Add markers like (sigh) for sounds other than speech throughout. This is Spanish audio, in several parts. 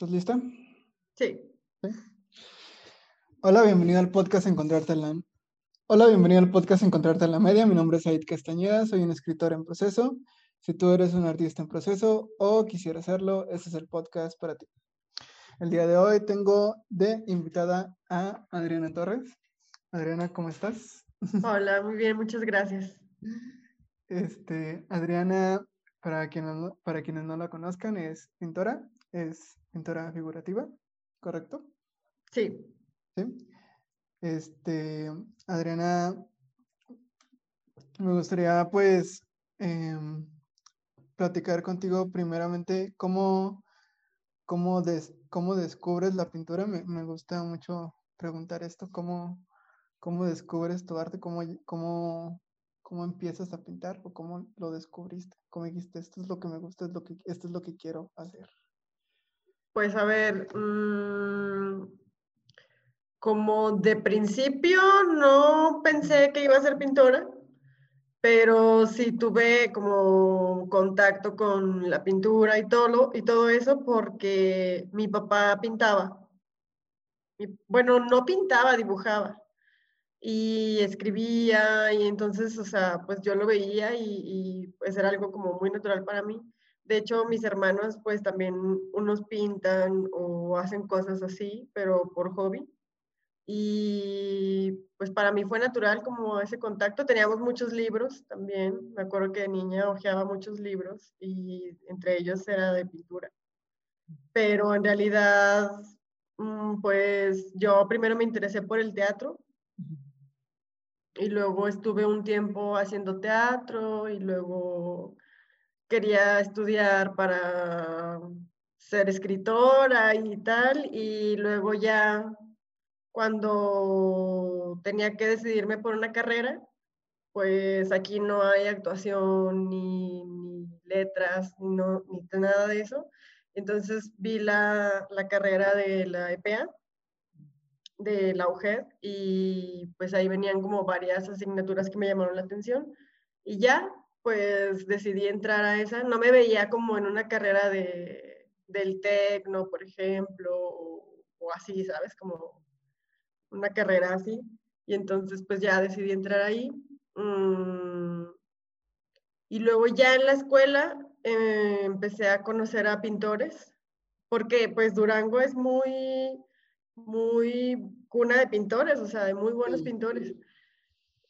¿Estás lista? Sí. Hola, bienvenido al podcast Encontrarte en la... Hola, bienvenido al podcast Encontrarte en la Media. Mi nombre es Said Castañeda, soy un escritor en proceso. Si tú eres un artista en proceso o quisiera hacerlo, este es el podcast para ti. El día de hoy tengo de invitada a Adriana Torres. Adriana, ¿cómo estás? Hola, muy bien, muchas gracias. Este, Adriana, para quienes no la conozcan, es pintora, es pintora figurativa, ¿correcto? Sí. Sí. Este, Adriana, me gustaría pues em, platicar contigo primeramente cómo, cómo, des- cómo descubres la pintura. Me, me gusta mucho preguntar esto, cómo, cómo descubres tu arte, cómo, cómo, cómo empiezas a pintar o cómo lo descubriste, cómo dijiste, esto es lo que me gusta, es lo que, esto es lo que quiero hacer. Pues a ver, mm, como de principio no pensé que iba a ser pintora, pero sí tuve como contacto con la pintura y todo, y todo eso porque mi papá pintaba. Bueno, no pintaba, dibujaba y escribía y entonces, o sea, pues yo lo veía y, y, pues era algo como muy natural para mí. De hecho, mis hermanos pues también unos pintan o hacen cosas así, pero por hobby. Y pues para mí fue natural como ese contacto. Teníamos muchos libros también. Me acuerdo que de niña hojeaba muchos libros y entre ellos era de pintura. Pero en realidad, mm, pues yo primero me interesé por el teatro y luego estuve un tiempo haciendo teatro y luego quería estudiar para ser escritora y tal. Y luego ya cuando tenía que decidirme por una carrera, pues aquí no hay actuación ni, ni letras, no, ni nada de eso. Entonces vi la, la carrera de la EPA, de la UGED, y pues ahí venían como varias asignaturas que me llamaron la atención. Y ya, pues decidí entrar a esa. No me veía como en una carrera de, del tecno, por ejemplo, o, o así, ¿sabes? Como una carrera así. Y entonces pues ya decidí entrar ahí. Mm, y luego ya en la escuela eh, empecé a conocer a pintores, porque pues Durango es muy, muy cuna de pintores, o sea, de muy buenos Sí. pintores.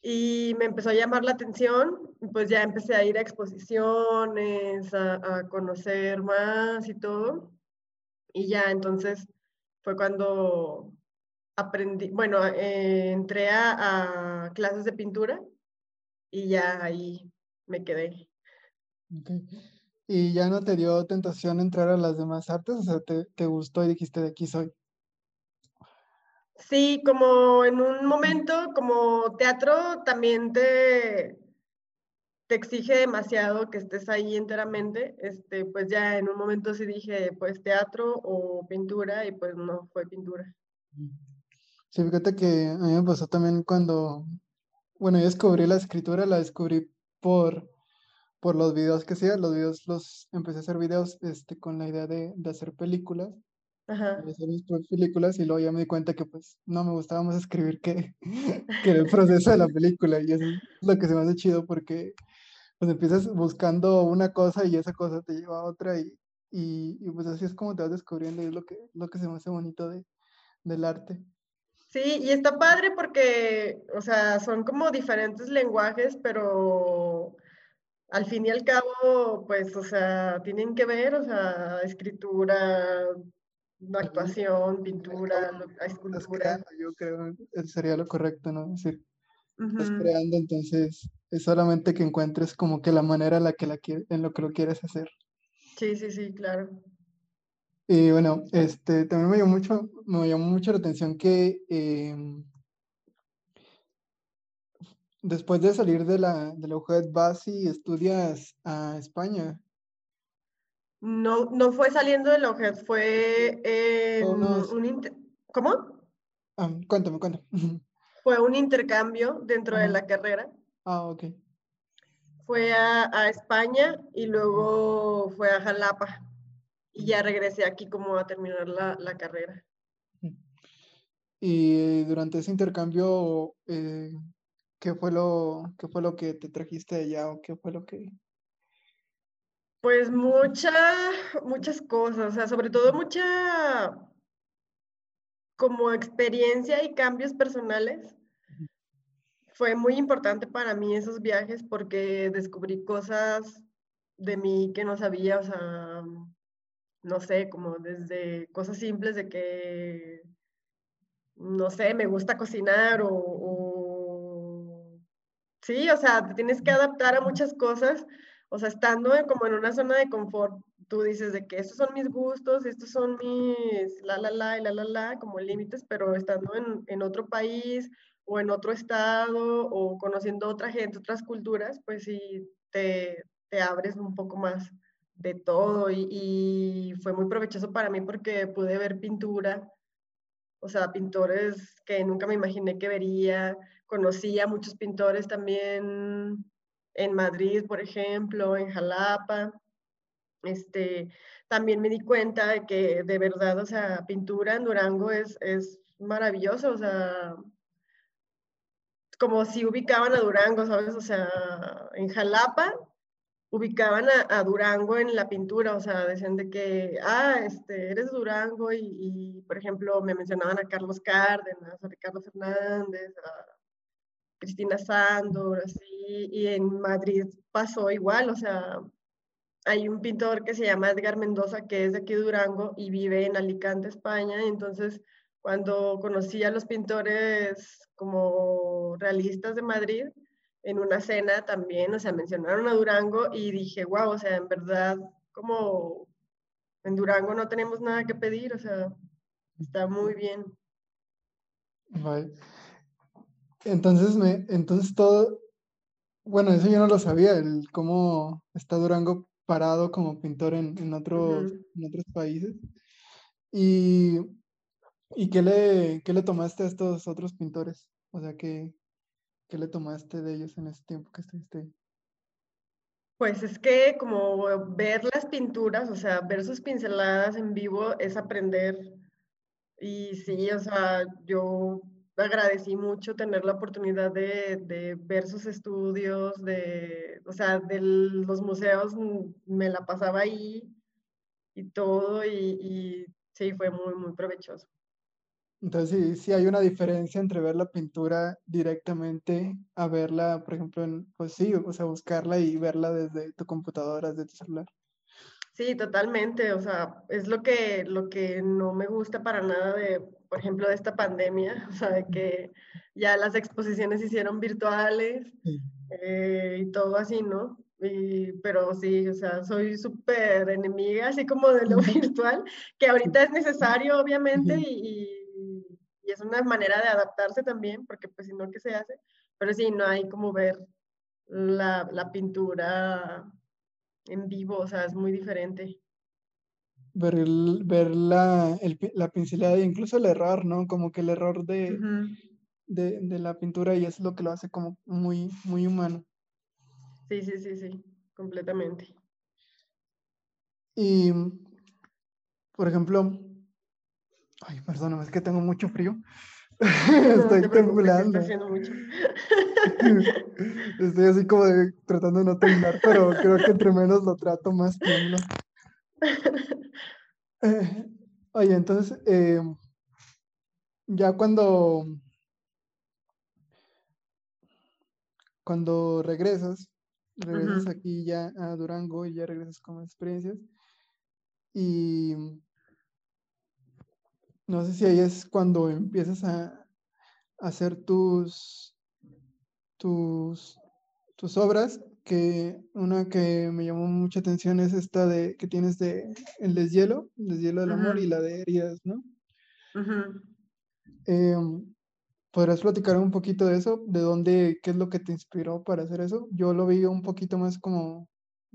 Y me empezó a llamar la atención, pues ya empecé a ir a exposiciones, a, conocer más y todo. Y ya entonces fue cuando aprendí, bueno, eh, entré a, clases de pintura y ya ahí me quedé. ¿Y ya no te dio tentación entrar a las demás artes? O sea, ¿te, te gustó y dijiste de aquí soy? Sí, como en un momento, como teatro, también te, te exige demasiado que estés ahí enteramente. Este, pues ya en un momento sí dije, pues teatro o pintura, y pues no fue pintura. Sí, fíjate que a mí me pasó también cuando, bueno, yo descubrí la escritura, la descubrí por, por los videos que hacía, los videos los empecé a hacer videos este, con la idea de, de hacer películas, Ajá. hacer mis propias películas y luego ya me di cuenta que pues no me gustaba más escribir que, (laughs) que el proceso de la película y eso es lo que se me hace chido porque pues empiezas buscando una cosa y esa cosa te lleva a otra y, y, y, pues así es como te vas descubriendo y es lo que, lo que se me hace bonito de, del arte. Sí, y está padre porque, o sea, son como diferentes lenguajes, pero al fin y al cabo, pues, o sea, tienen que ver, o sea, escritura, actuación, pintura, escultura. creando, yo creo, eso sería lo correcto, ¿no? Es decir, estás creando, entonces es solamente que encuentres como que la manera en la que la en lo que lo quieres hacer. Sí, sí, sí, claro. Y bueno, este, también me llamó mucho, me llamó mucho la atención que em, después de salir de la, de la UJED vas y estudias a España. No, no fue saliendo de la UJED, fue un inter- ¿Cómo? ah, cuéntame, cuéntame. (laughs) Fue un intercambio dentro de la carrera. Ah, ok. Fue a, a España y luego fue a Jalapa. y ya regresé aquí como a terminar la, la carrera. Y durante ese intercambio, eh, ¿qué, fue lo, ¿qué fue lo que te trajiste allá o qué fue lo que... Pues mucha, muchas cosas, o sea, sobre todo mucha como experiencia y cambios personales. Fue muy importante para mí esos viajes porque descubrí cosas de mí que no sabía, o sea, no sé, como desde cosas simples de que, no sé, me gusta cocinar o, sí, o sea, te tienes que adaptar a muchas cosas, o sea, estando como en una zona de confort, tú dices de que estos son mis gustos, estos son mis la, la, la, y la, la, la, como límites, pero estando en, en otro país o en otro estado o conociendo otra gente, otras culturas, pues sí, te, te abres un poco más de todo y, fue muy provechoso para mí porque pude ver pintura, o sea, pintores que nunca me imaginé que vería, conocí a muchos pintores también en Madrid, por ejemplo, en Jalapa. Este, también me di cuenta de que de verdad, o sea, pintura en Durango es, es maravilloso, o sea, como si ubicaban a Durango, ¿sabes? O sea, en Jalapa ubicaban a, Durango en la pintura, o sea, decían de que, ah, este, eres Durango y, por ejemplo, me mencionaban a Carlos Cárdenas, a Ricardo Fernández, a Cristina Sándor, así, y en Madrid pasó igual, o sea, hay un pintor que se llama Edgar Mendoza, que es de aquí de Durango y vive en Alicante, España, y entonces cuando conocí a los pintores como realistas de Madrid, en una cena también, o sea, mencionaron a Durango y dije, wow, o sea, en verdad, como en Durango no tenemos nada que pedir, o sea, está muy bien. Vale. Entonces, me, entonces todo, bueno, eso yo no lo sabía, el cómo está Durango parado como pintor en, en otros, en otros países. Y, ¿y qué, le, qué le tomaste a estos otros pintores? O sea, que ¿Qué le tomaste de ellos en ese tiempo que estuviste Pues es que como ver las pinturas, o sea, ver sus pinceladas en vivo es aprender. Y sí, o sea, yo agradecí mucho tener la oportunidad de, ver sus estudios, de, o sea, de los museos mm, me la pasaba ahí y todo, y, y sí, fue muy, muy provechoso. Entonces, sí, sí hay una diferencia entre ver la pintura directamente a verla, por ejemplo, en, pues sí, o sea, buscarla y verla desde tu computadora, desde tu celular. Sí, totalmente. O sea, es lo que, lo que no me gusta para nada de, por ejemplo, de esta pandemia. O sea, de que ya las exposiciones se hicieron virtuales eh, y todo así, ¿no? Y, pero sí, o sea, soy súper enemiga, así como de lo (laughs) virtual, que ahorita es necesario, obviamente, y y es una manera de adaptarse también, porque pues si no, ¿qué se hace? Pero sí, no hay como ver la, la pintura en vivo, o sea, es muy diferente. Ver, el, ver la, el, la pincelada e incluso el error, ¿no? Como que el error de, de, de, la pintura y es lo que lo hace como muy, muy humano. Sí, sí, sí, sí, completamente. Y, por ejemplo, Ay, perdóname, es que tengo mucho frío. (laughs) Estoy temblando. (laughs) Estoy así como tratando de no temblar, pero creo que entre menos lo trato, más tiemblo. Eh, (laughs) oye, entonces, eh, ya cuando, cuando regresas, regresas aquí ya a Durango y ya regresas con experiencias, y no sé si ahí es cuando empiezas a, hacer tus, tus, tus obras, que una que me llamó mucha atención es esta de que tienes de el deshielo, el deshielo del amor y la de heridas, ¿no? Em, ¿Podrás platicar un poquito de eso? ¿De dónde, qué es lo que te inspiró para hacer eso? Yo lo vi un poquito más como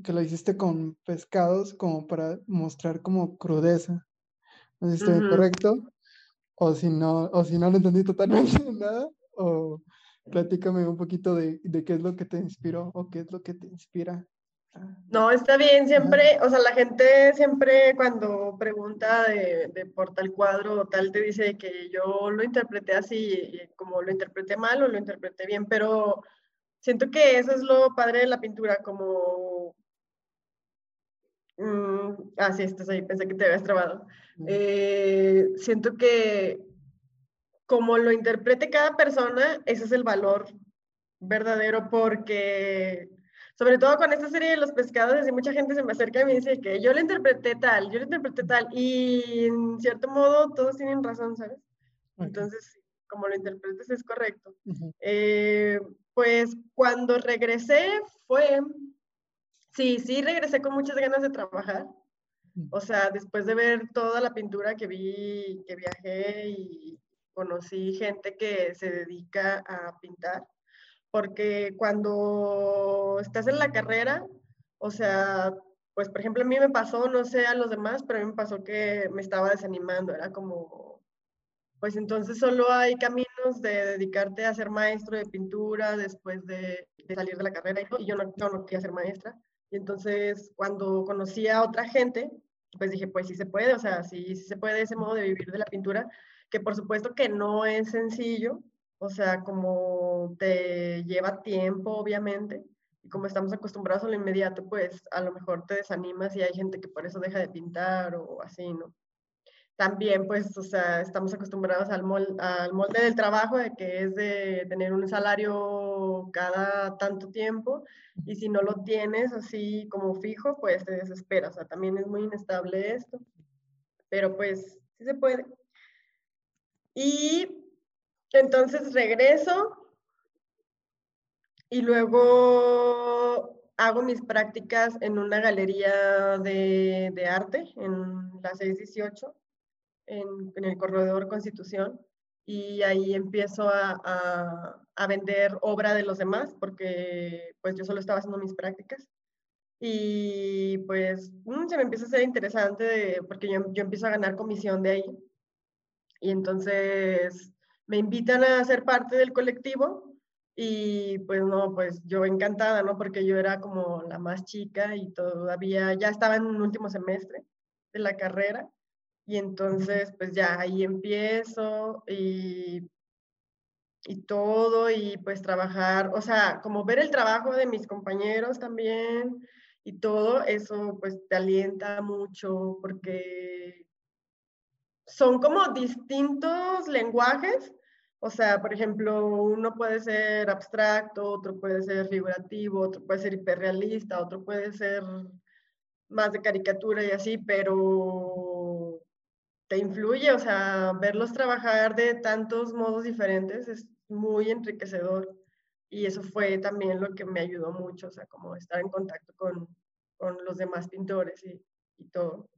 que lo hiciste con pescados, como para mostrar como crudeza. No sé si estoy correcto. O si no, o si no lo entendí totalmente (laughs) nada. O platícame un poquito de, de, qué es lo que te inspiró o qué es lo que te inspira No, está bien, siempre, o sea, la gente siempre cuando pregunta de, de, por tal cuadro o tal, te dice que yo lo interpreté así, como lo interpreté mal o lo interpreté bien, pero siento que eso es lo padre de la pintura, como... Mm, ah, sí, estás ahí, pensé que te habías trabado. Eh, siento que como lo interprete cada persona, ese es el valor verdadero porque sobre todo con esta serie de los pescados, así mucha gente se me acerca y me dice que yo lo interpreté tal, yo lo interpreté tal, y en cierto modo todos tienen razón, ¿sabes? Entonces, como lo interpretes es correcto. Eh, pues cuando regresé fue, sí, sí regresé con muchas ganas de trabajar. O sea, después de ver toda la pintura que vi, que viajé y conocí gente que se dedica a pintar, porque cuando estás en la carrera, o sea, pues por ejemplo a mí me pasó, no sé a los demás, pero a mí me pasó que me estaba desanimando, era como, pues entonces solo hay caminos de dedicarte a ser maestro de pintura después de, salir de la carrera y yo no, yo no quería ser maestra. Y entonces cuando conocí a otra gente, pues dije, pues sí se puede, o sea, sí, sí se puede ese modo de vivir de la pintura, que por supuesto que no es sencillo, o sea, como te lleva tiempo, obviamente, y como estamos acostumbrados a lo inmediato, pues a lo mejor te desanimas y hay gente que por eso deja de pintar o así, ¿no? También, pues, o sea, estamos acostumbrados al, al molde del trabajo, de que es de tener un salario cada tanto tiempo, y si no lo tienes así como fijo, pues te desesperas. O sea, también es muy inestable esto, pero pues sí se puede. Y entonces regreso y luego hago mis prácticas en una galería de, arte en la 618, en, en, el corredor Constitución, y ahí empiezo a, vender obra de los demás, porque pues yo solo estaba haciendo mis prácticas. Y pues mm, se me empieza a ser interesante porque yo, yo empiezo a ganar comisión de ahí. Y entonces me invitan a ser parte del colectivo y pues no, pues yo encantada, ¿no? Porque yo era como la más chica y todavía ya estaba en un último semestre de la carrera y entonces pues ya ahí empiezo y, y todo y pues trabajar, o sea, como ver el trabajo de mis compañeros también y todo eso pues te alienta mucho porque son como distintos lenguajes. O sea, por ejemplo, uno puede ser abstracto, otro puede ser figurativo, otro puede ser hiperrealista, otro puede ser más de caricatura y así, pero te influye, o sea, verlos trabajar de tantos modos diferentes es muy enriquecedor. Y eso fue también lo que me ayudó mucho, o sea, como estar en contacto con, con los demás pintores y, y todo.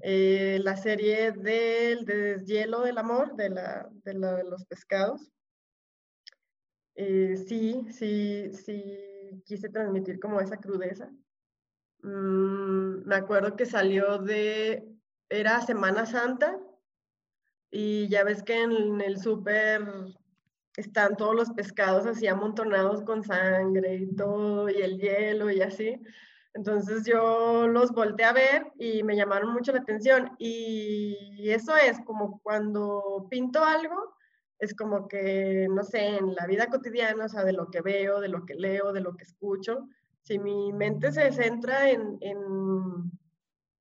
Eh, la serie del de deshielo del amor, de, la, de, la, de los pescados. Eh, sí, sí, sí, quise transmitir como esa crudeza. Mm, me acuerdo que salió de, era Semana Santa, y ya ves que en el súper están todos los pescados así amontonados con sangre y todo, y el hielo y así. Entonces yo los volteé a ver y me llamaron mucho la atención. Y eso es como cuando pinto algo, es como que, no sé, en la vida cotidiana, o sea, de lo que veo, de lo que leo, de lo que escucho, si mi mente se centra en, en,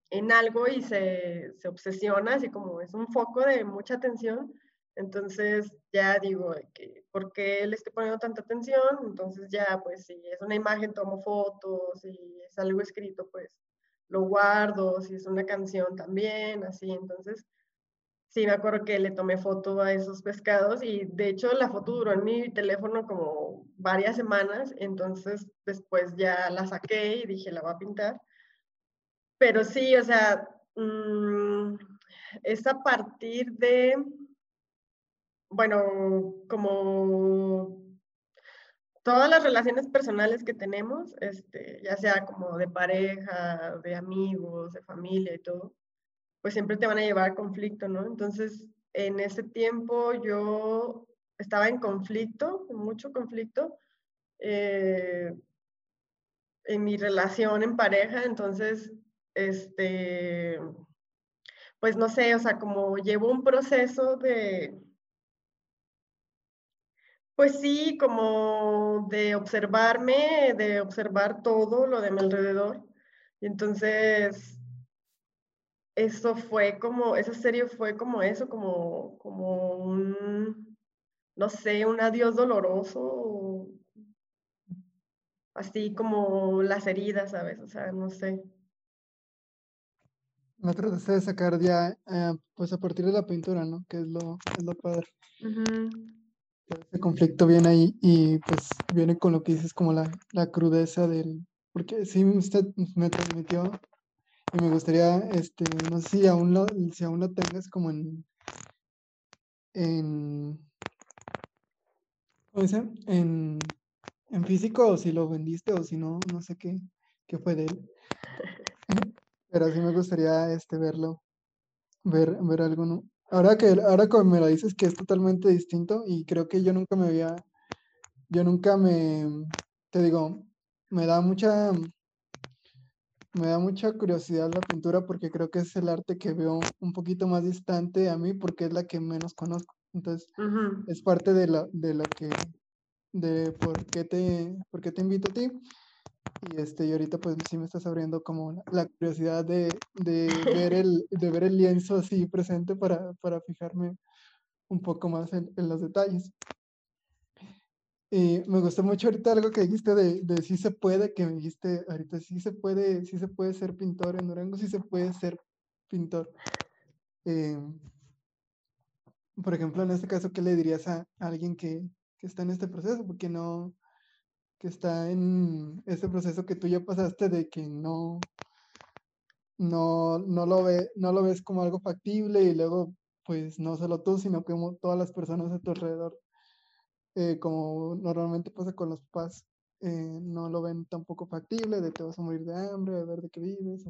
en algo y se, se obsesiona, así como es un foco de mucha atención, entonces ya digo, que, ¿por qué le estoy poniendo tanta atención? Entonces ya, pues si es una imagen, tomo fotos, si es algo escrito, pues lo guardo, si es una canción también, así. Entonces, sí, me acuerdo que le tomé foto a esos pescados y de hecho la foto duró en mi teléfono como varias semanas, entonces después ya la saqué y dije, la voy a pintar. Pero sí, o sea, mmm, es a partir de bueno, como todas las relaciones personales que tenemos, este, ya sea como de pareja, de amigos, de familia y todo, pues siempre te van a llevar a conflicto, ¿no? Entonces, en ese tiempo yo estaba en conflicto, mucho conflicto, eh, en mi relación en pareja, entonces, este, pues no sé, o sea, como llevo un proceso de, pues sí, como de observarme, de observar todo lo de mi alrededor. Y entonces, eso fue como, esa serie fue como eso, como, como un, no sé, un adiós doloroso, así como las heridas, ¿sabes? O sea, no sé. Me trataste de sacar ya, eh, pues a partir de la pintura, ¿no? Que es lo, es lo padre. Ese conflicto viene ahí y pues viene con lo que dices como la, la crudeza del, porque sí usted me transmitió y me gustaría, este, no sé si aún lo, si aún lo tengas como en, en, ¿cómo dice? En, en físico o si lo vendiste o si no, no sé qué, qué fue de él. (laughs) Pero sí me gustaría este, verlo, ver, ver alguno. Ahora que, ahora que me lo dices que es totalmente distinto y creo que yo nunca me había, yo nunca me, te digo, me da mucha, me da mucha curiosidad la pintura porque creo que es el arte que veo un poquito más distante a mí porque es la que menos conozco. Entonces, es parte de lo, de lo que, de por qué te, por qué te invito a ti. Y, este, y ahorita pues sí me estás abriendo como la curiosidad de, de, (laughs) ver, el, de ver el lienzo así presente para, para fijarme un poco más en, en, los detalles. Y me gustó mucho ahorita algo que dijiste de, de si se puede, que me dijiste ahorita, si se puede, si se puede ser pintor en Durango, si se puede ser pintor. Eh, por ejemplo, en este caso, ¿qué le dirías a alguien que, que está en este proceso? Porque no, que está en ese proceso que tú ya pasaste de que no, no, no, lo, ve, no lo ves como algo factible y luego, pues no solo tú, sino como todas las personas a tu alrededor, eh, como normalmente pasa con los papás, eh, no lo ven tampoco factible, de te vas a morir de hambre, de ver de qué vives.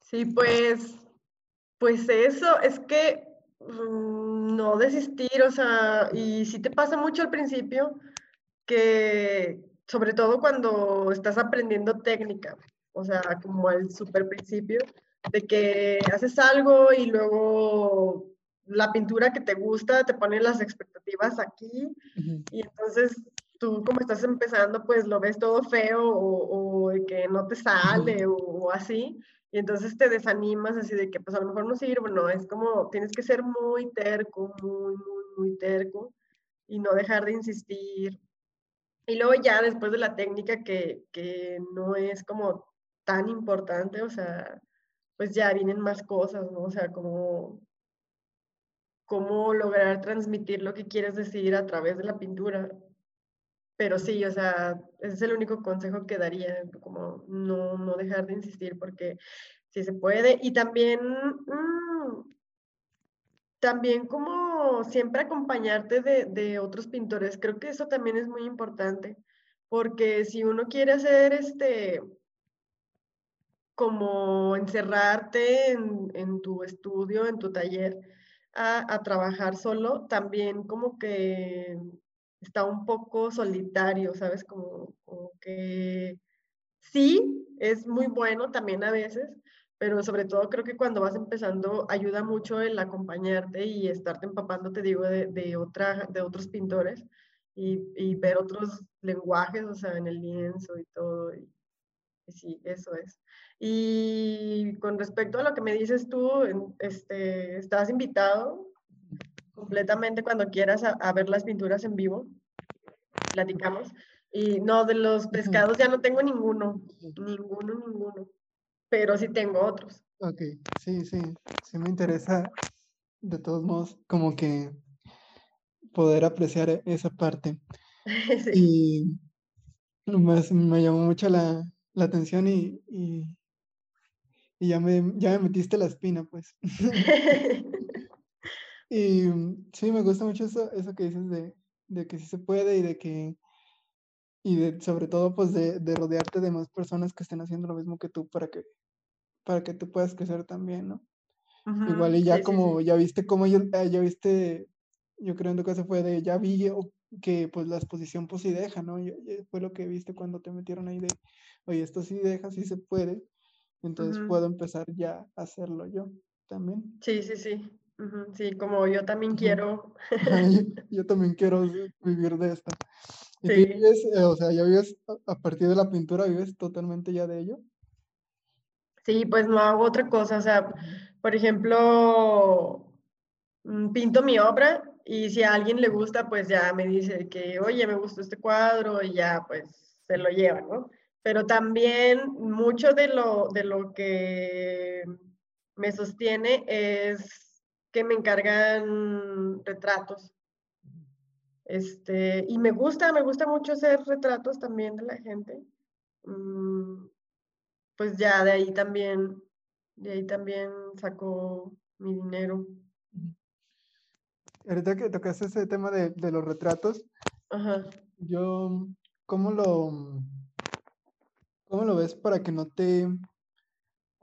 Sí, pues, pues eso, es que mm, no desistir, o sea, y si te pasa mucho al principio, que sobre todo cuando estás aprendiendo técnica, o sea, como al super principio, de que haces algo y luego la pintura que te gusta te pone las expectativas aquí y entonces tú como estás empezando pues lo ves todo feo o, que no te sale o, así y entonces te desanimas así de que pues a lo mejor no sirve, no, es como tienes que ser muy terco, muy, muy, muy terco y no dejar de insistir y luego ya después de la técnica que, que no es como tan importante, o sea, pues ya vienen más cosas, ¿no? O sea, como cómo lograr transmitir lo que quieres decir a través de la pintura. Pero sí, o sea, ese es el único consejo que daría, como no, no dejar de insistir porque sí se puede. Y también, mm, también como siempre acompañarte de, otros pintores, creo que eso también es muy importante, porque si uno quiere hacer este, como encerrarte en, tu estudio, en tu taller, a, trabajar solo, también como que está un poco solitario, ¿sabes? como que sí, es muy bueno también a veces, pero sobre todo creo que cuando vas empezando ayuda mucho el acompañarte y estarte empapando, te digo, de, de, otra, de otros pintores y, y, ver otros lenguajes, o sea, en el lienzo y todo. Y, sí, eso es. Y con respecto a lo que me dices tú, este, estás invitado completamente cuando quieras a, a ver las pinturas en vivo. Platicamos. Y no, de los pescados ya no tengo ninguno, ninguno, ninguno pero sí tengo otros. Ok, sí, sí, sí me interesa de todos modos como que poder apreciar esa parte. (laughs) Y me, llamó mucho la, atención y, y, ya, me, ya me metiste la espina, pues. (laughs) y sí, me gusta mucho eso, eso que dices de, de, que sí se puede y de que, y de, sobre todo, pues de, de rodearte de más personas que estén haciendo lo mismo que tú para que para que tú puedas crecer también, ¿no? Igual y ya como, ya viste cómo yo, ah, ya viste, yo creo en tu caso fue de, ya vi que pues la exposición pues sí deja, ¿no? fue lo que viste cuando te metieron ahí de, oye, esto sí deja, sí se puede, entonces puedo empezar ya a hacerlo yo también. Sí, sí, sí. Sí, como yo también quiero. (laughs) yo, también quiero vivir de esto. ¿Y sí. vives, eh, o sea, ya vives a partir de la pintura, vives totalmente ya de ello? Sí, pues no hago otra cosa. O sea, por ejemplo, mm, pinto mi obra y si a alguien le gusta, pues ya me dice que, oye, me gustó este cuadro y ya, pues se lo lleva, ¿no? Pero también mucho de lo, de lo que me sostiene es que me encargan retratos. Este, y me gusta, me gusta mucho hacer retratos también de la gente. Mm, pues ya de ahí también, de ahí también saco mi dinero. Ahorita que tocaste ese tema de, de los retratos, yo, ¿cómo lo, ¿cómo lo ves para que no te,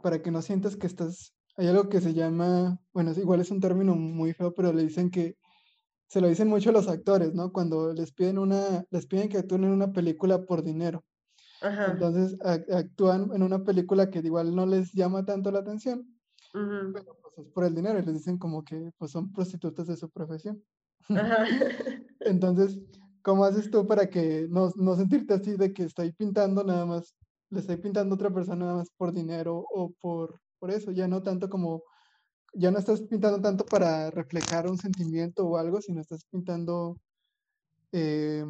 para que no sientas que estás, hay algo que se llama, bueno, igual es un término muy feo, pero le dicen que, se lo dicen mucho a los actores, ¿no? Cuando les piden una, les piden que actúen en una película por dinero. Entonces actúan en una película que igual no les llama tanto la atención, pero pues es por el dinero y les dicen como que pues son prostitutas de su profesión. (laughs) Entonces, ¿cómo haces tú para que no, no sentirte así de que estoy pintando nada más, le estoy pintando a otra persona nada más por dinero o por, por eso? Ya no tanto como, ya no estás pintando tanto para reflejar un sentimiento o algo, sino estás pintando... Eh,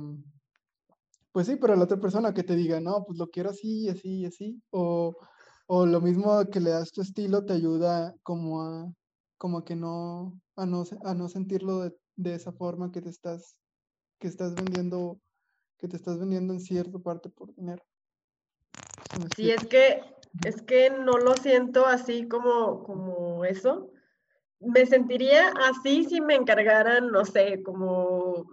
pues sí, pero la otra persona que te diga, no, pues lo quiero así, así, así, o, o lo mismo que le das tu estilo te ayuda como a, como que no, a no, a no sentirlo de, de esa forma que te estás, que estás vendiendo, que te estás vendiendo en cierta parte por dinero. Sí, es que, es que no lo siento así como, como eso. Me sentiría así si me encargaran, no sé, como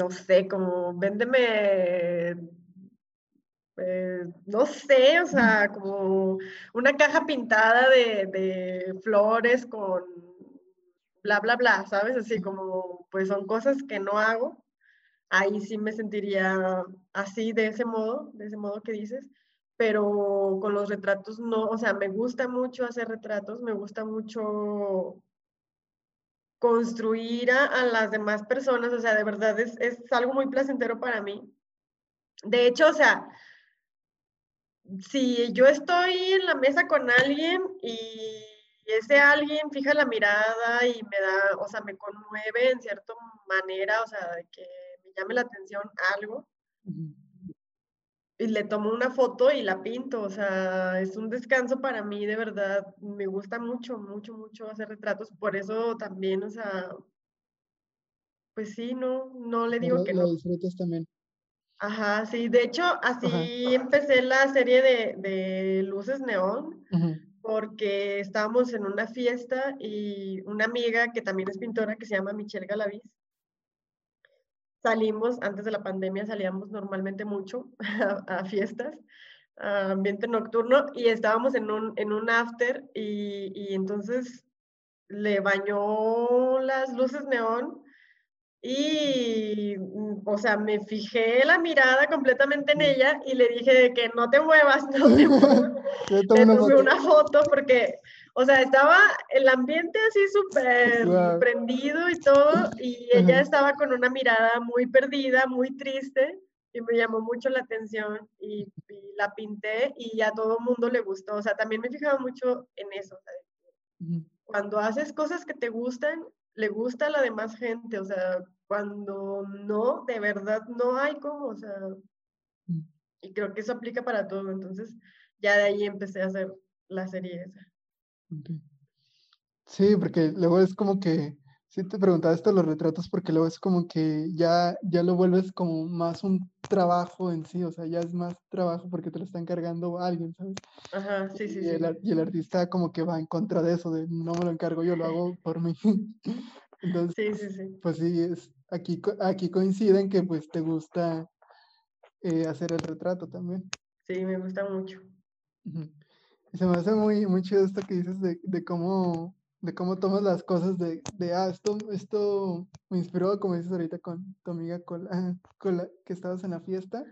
no sé, como véndeme, eh, no sé, o sea, como una caja pintada de, flores con bla, bla, bla, ¿sabes? Así como, pues son cosas que no hago. Ahí sí me sentiría así, de ese modo, de ese modo que dices, pero con los retratos no, o sea, me gusta mucho hacer retratos, me gusta mucho construir a, las demás personas, o sea, de verdad es, algo muy placentero para mí. De hecho, o sea, si yo estoy en la mesa con alguien y ese alguien fija la mirada y me da, o sea, me conmueve en cierta manera, o sea, de que me llame la atención algo, y le tomo una foto y la pinto, o sea, es un descanso para mí, de verdad, me gusta mucho, mucho, mucho hacer retratos, por eso también, o sea, pues sí, no, no le digo que no. Lo disfrutas también. Ajá, sí, de hecho, así empecé la serie de, luces neón, porque estábamos en una fiesta y una amiga que también es pintora, que se llama Michelle Galaviz, salimos, antes de la pandemia salíamos normalmente mucho (laughs) a, fiestas, a ambiente nocturno, y estábamos en un, en un after y, y entonces le bañó las luces neón y, o sea, me fijé la mirada completamente en ella y le dije que no te muevas, no te (laughs) muevas. le tomé una foto porque o sea, estaba el ambiente así súper prendido y todo, y ella estaba con una mirada muy perdida, muy triste, y me llamó mucho la atención y, la pinté y a todo mundo le gustó. O sea, también me he fijado mucho en eso. Cuando haces cosas que te gustan, le gusta a la demás gente. O sea, cuando no, de verdad no hay como, o sea, y creo que eso aplica para todo. Entonces, ya de ahí empecé a hacer la serie esa. Sí, porque luego es como que, sí te preguntaba esto de los retratos, porque luego es como que ya, ya lo vuelves como más un trabajo en sí, o sea, ya es más trabajo porque te lo está encargando alguien, ¿sabes? Ajá, sí, sí, y sí. El, y el artista como que va en contra de eso, de no me lo encargo yo, lo hago por mí. (laughs) Entonces, sí, sí, sí. pues sí, es, aquí, aquí coinciden que pues te gusta eh, hacer el retrato también. Sí, me gusta mucho. Se me hace muy, muy chido esto que dices de, de cómo, de cómo tomas las cosas de, de, ah, esto, esto me inspiró, como dices ahorita con tu amiga con la, (laughs) que estabas en la fiesta.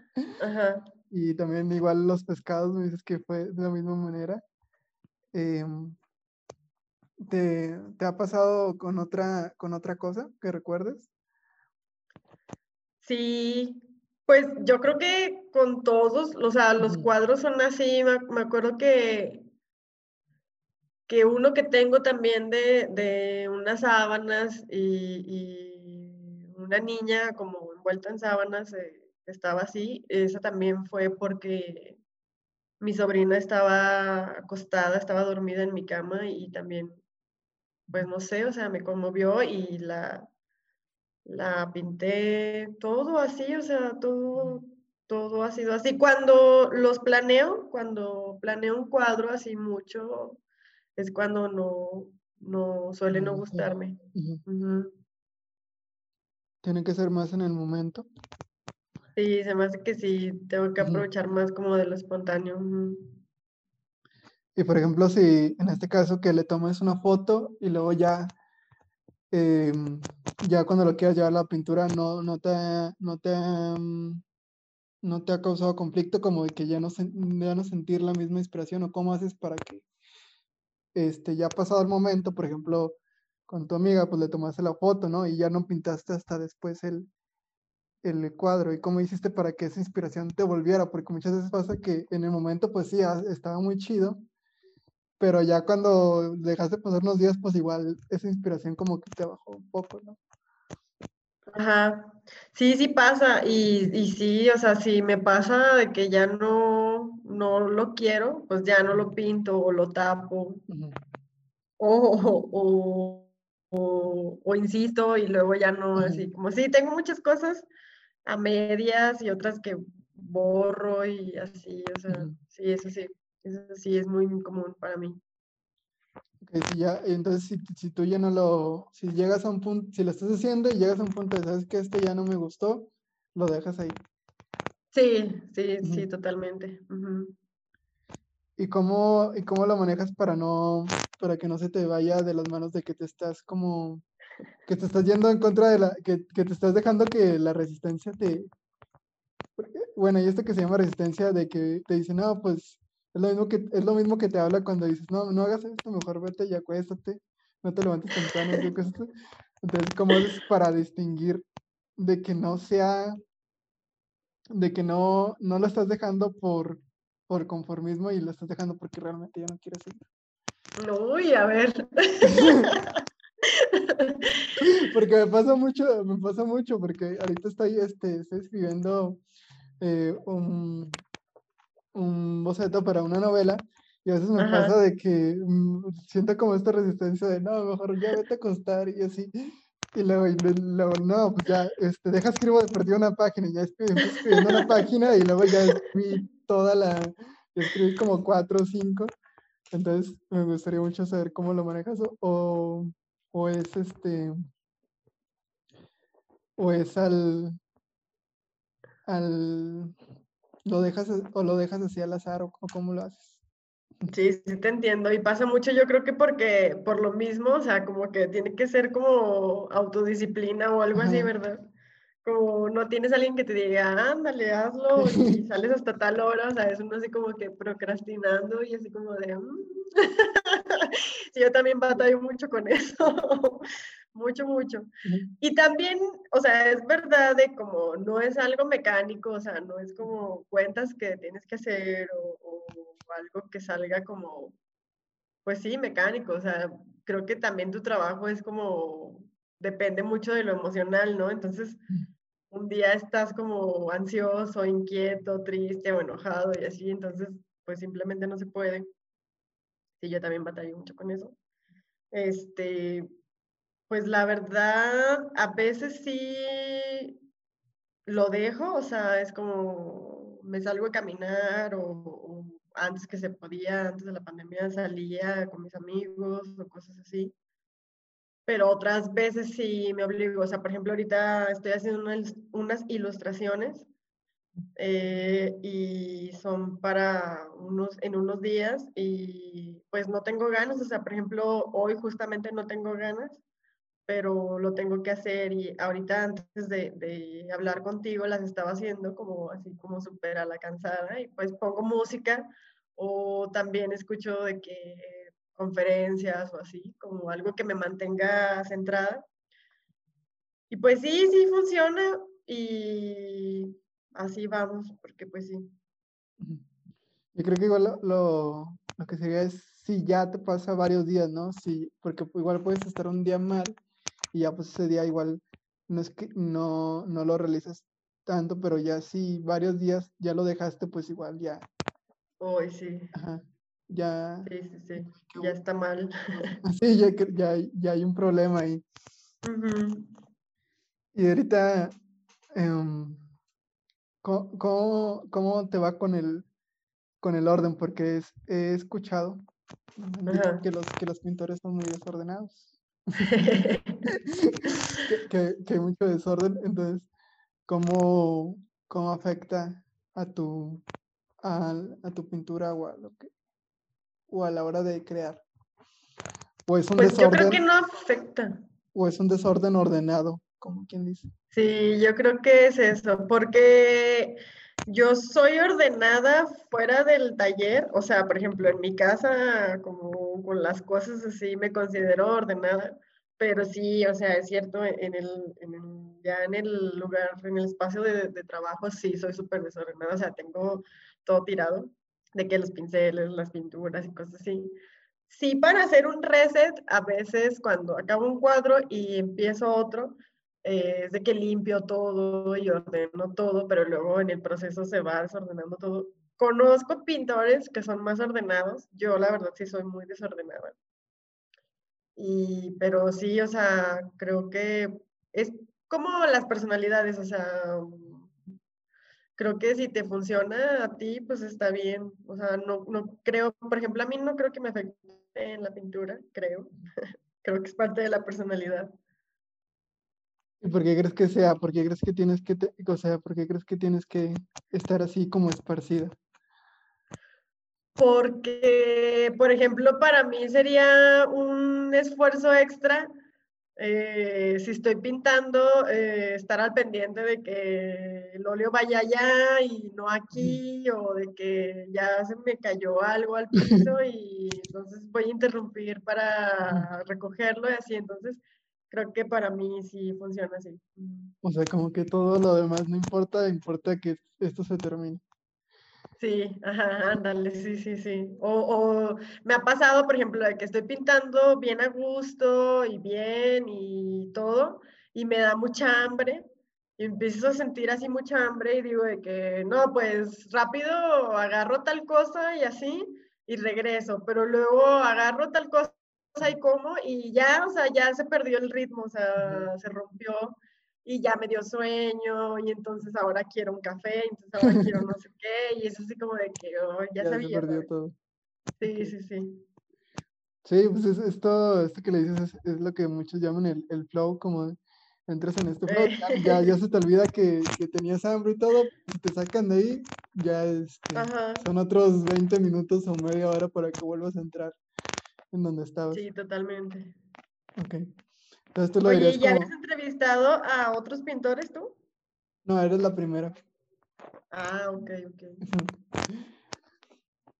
Ajá. Y también igual los pescados, me dices que fue de la misma manera. Em, ¿te, ¿te, ha pasado con otra, con otra cosa que recuerdes? Sí, pues yo creo que con todos, o sea, los cuadros son así, me, acuerdo que, que uno que tengo también de, unas sábanas y, una niña como envuelta en sábanas eh, estaba así, esa también fue porque mi sobrina estaba acostada, estaba dormida en mi cama y también, pues no sé, o sea, me conmovió y la, la pinté todo así, o sea, todo, todo ha sido así. Cuando los planeo, cuando planeo un cuadro así mucho, es cuando no, no suele no gustarme. Tiene que ser más en el momento. Sí, se me hace que sí, tengo que aprovechar más como de lo espontáneo. Y por ejemplo, si en este caso que le tomes una foto y luego ya Em, ya cuando lo quieras llevar a la pintura no, no, te, no, te, mm, no te ha causado conflicto como de que ya no, ya no sentir la misma inspiración o cómo haces para que este, ya pasado el momento, por ejemplo, con tu amiga, pues le tomaste la foto, ¿no? Y ya no pintaste hasta después el, el cuadro y cómo hiciste para que esa inspiración te volviera, porque muchas veces pasa que en el momento, pues sí, estaba muy chido, pero ya cuando dejaste pasar unos días, pues igual esa inspiración como que te bajó un poco, ¿no? Ajá, sí, sí pasa, y, y sí, o sea, si me pasa de que ya no, no lo quiero, pues ya no lo pinto o lo tapo, o, o, o, insisto y luego ya no, así como sí, tengo muchas cosas a medias y otras que borro y así, o sea, sí, eso sí. Eso sí es muy común para mí. Okay, si ya, entonces, si, si, tú ya no lo, si llegas a un punto, si lo estás haciendo y llegas a un punto de, sabes que este ya no me gustó, lo dejas ahí. Sí, sí, sí, totalmente. ¿Y cómo, ¿Y cómo lo manejas para no, para que no se te vaya de las manos de que te estás como, que te estás yendo en contra de la, que, que te estás dejando que la resistencia te, bueno, y esto que se llama resistencia de que te dicen, no, pues es lo mismo que, es lo mismo que te habla cuando dices, no, no hagas esto, mejor vete y acuéstate, no te levantes temprano. Entonces, ¿cómo es para distinguir de que no sea, de que no, no lo estás dejando por, por conformismo y lo estás dejando porque realmente ya no quieres ir? Uy, a ver. (laughs) porque me pasa mucho, me pasa mucho, porque ahorita estoy, este, estoy escribiendo eh, un, un boceto para una novela y a veces me pasa de que mm, siento como esta resistencia de no, mejor ya vete a acostar y así. Y luego, no, pues ya, este, deja escribo, perdí una página y ya escribí, escribiendo una página y luego ya escribí toda la, escribí como cuatro o cinco. Entonces, me gustaría mucho saber cómo lo manejas o, o es este, o es al, al, ¿Lo dejas o lo dejas así al azar o, cómo lo haces? Sí, sí te entiendo. Y pasa mucho, yo creo que porque por lo mismo, o sea, como que tiene que ser como autodisciplina o algo así, ¿verdad? Como no tienes a alguien que te diga, ándale, hazlo y (laughs) sales hasta tal hora, o sea, es uno así como que procrastinando y así como de... Mm". (laughs) sí, yo también batallo mucho con eso mucho, mucho. Y también, o sea, es verdad de como no es algo mecánico, o sea, no es como cuentas que tienes que hacer o, algo que salga como, pues sí, mecánico, o sea, creo que también tu trabajo es como, depende mucho de lo emocional, ¿no? Entonces, un día estás como ansioso, inquieto, triste o enojado y así, entonces, pues simplemente no se puede. Sí, yo también batallo mucho con eso. Este, pues la verdad, a veces sí lo dejo, o sea, es como me salgo a caminar o, antes que se podía, antes de la pandemia salía con mis amigos o cosas así. Pero otras veces sí me obligo, o sea, por ejemplo, ahorita estoy haciendo unas, unas ilustraciones eh, y son para unos, en unos días y pues no tengo ganas, o sea, por ejemplo, hoy justamente no tengo ganas, pero lo tengo que hacer y ahorita antes de, de hablar contigo las estaba haciendo como así como súper a la cansada y pues pongo música o también escucho de que conferencias o así, como algo que me mantenga centrada. Y pues sí, sí funciona y así vamos, porque pues sí. Yo creo que igual lo, lo, que sería es si ya te pasa varios días, ¿no? Sí, porque igual puedes estar un día mal y ya pues ese día igual no es que no, no lo realizas tanto, pero ya si varios días ya lo dejaste, pues igual ya. Hoy sí. Ajá. Ya. Sí, sí, sí. Ya está mal. (laughs) Sí, ya, ya, ya hay un problema ahí. Y ahorita, em, ¿cómo, ¿cómo, te va con el, con el orden? Porque he escuchado que los, que los pintores son muy desordenados. (laughs) que, que, hay mucho desorden. Entonces, ¿cómo, cómo afecta a tu, a, a tu pintura o a, lo que, o a la hora de crear? ¿O es un pues desorden, yo creo que no afecta. ¿O es un desorden ordenado, como quien dice? Sí, yo creo que es eso, porque yo soy ordenada fuera del taller, o sea, por ejemplo, en mi casa, como con las cosas así, me considero ordenada, pero sí, o sea, es cierto, en el, ya en el lugar, en el espacio de, de trabajo, sí, soy súper desordenada, o sea, tengo todo tirado, de que los pinceles, las pinturas y cosas así. Sí, para hacer un reset, a veces cuando acabo un cuadro y empiezo otro, eh, de que limpio todo y ordeno todo, pero luego en el proceso se va desordenando todo. Conozco pintores que son más ordenados, yo la verdad sí soy muy desordenada. Y, pero sí, o sea, creo que es como las personalidades, o sea, creo que si te funciona a ti, pues está bien. O sea, no, no creo, por ejemplo, a mí no creo que me afecte en la pintura, creo. (laughs) creo que es parte de la personalidad. ¿Y por qué crees que sea? ¿Por qué crees que tienes que, o sea, por qué crees que tienes que estar así como esparcida? Porque, por ejemplo, para mí sería un esfuerzo extra eh, si estoy pintando, eh, estar al pendiente de que el óleo vaya allá y no aquí, o de que ya se me cayó algo al piso y entonces voy a interrumpir para recogerlo y así. Entonces, creo que para mí sí funciona así. O sea, como que todo lo demás no importa, importa que esto se termine. Sí, ajá, ándale, sí, sí, sí. O, o, me ha pasado, por ejemplo, de que estoy pintando bien a gusto y bien y todo, y me da mucha hambre, y empiezo a sentir así mucha hambre y digo de que, no, pues rápido agarro tal cosa y así, y regreso, pero luego agarro tal cosa y como, y ya, o sea, ya se perdió el ritmo, o sea, se rompió y ya me dio sueño y entonces ahora quiero un café, entonces ahora quiero no sé qué y es así como de que oh, ya, sabía. Se perdió todo. Sí, sí, sí. Sí, pues es, esto, esto que le dices es, lo que muchos llaman el, el flow, como entras en este flow, ya, ya, (laughs) se te olvida que, que, tenías hambre y todo, te sacan de ahí, ya este, son otros 20 minutos o media hora para que vuelvas a entrar en donde estabas. Sí, totalmente. Ok. Oye, ¿ya has entrevistado a otros pintores tú? No, eres la primera. Ah, ok, ok.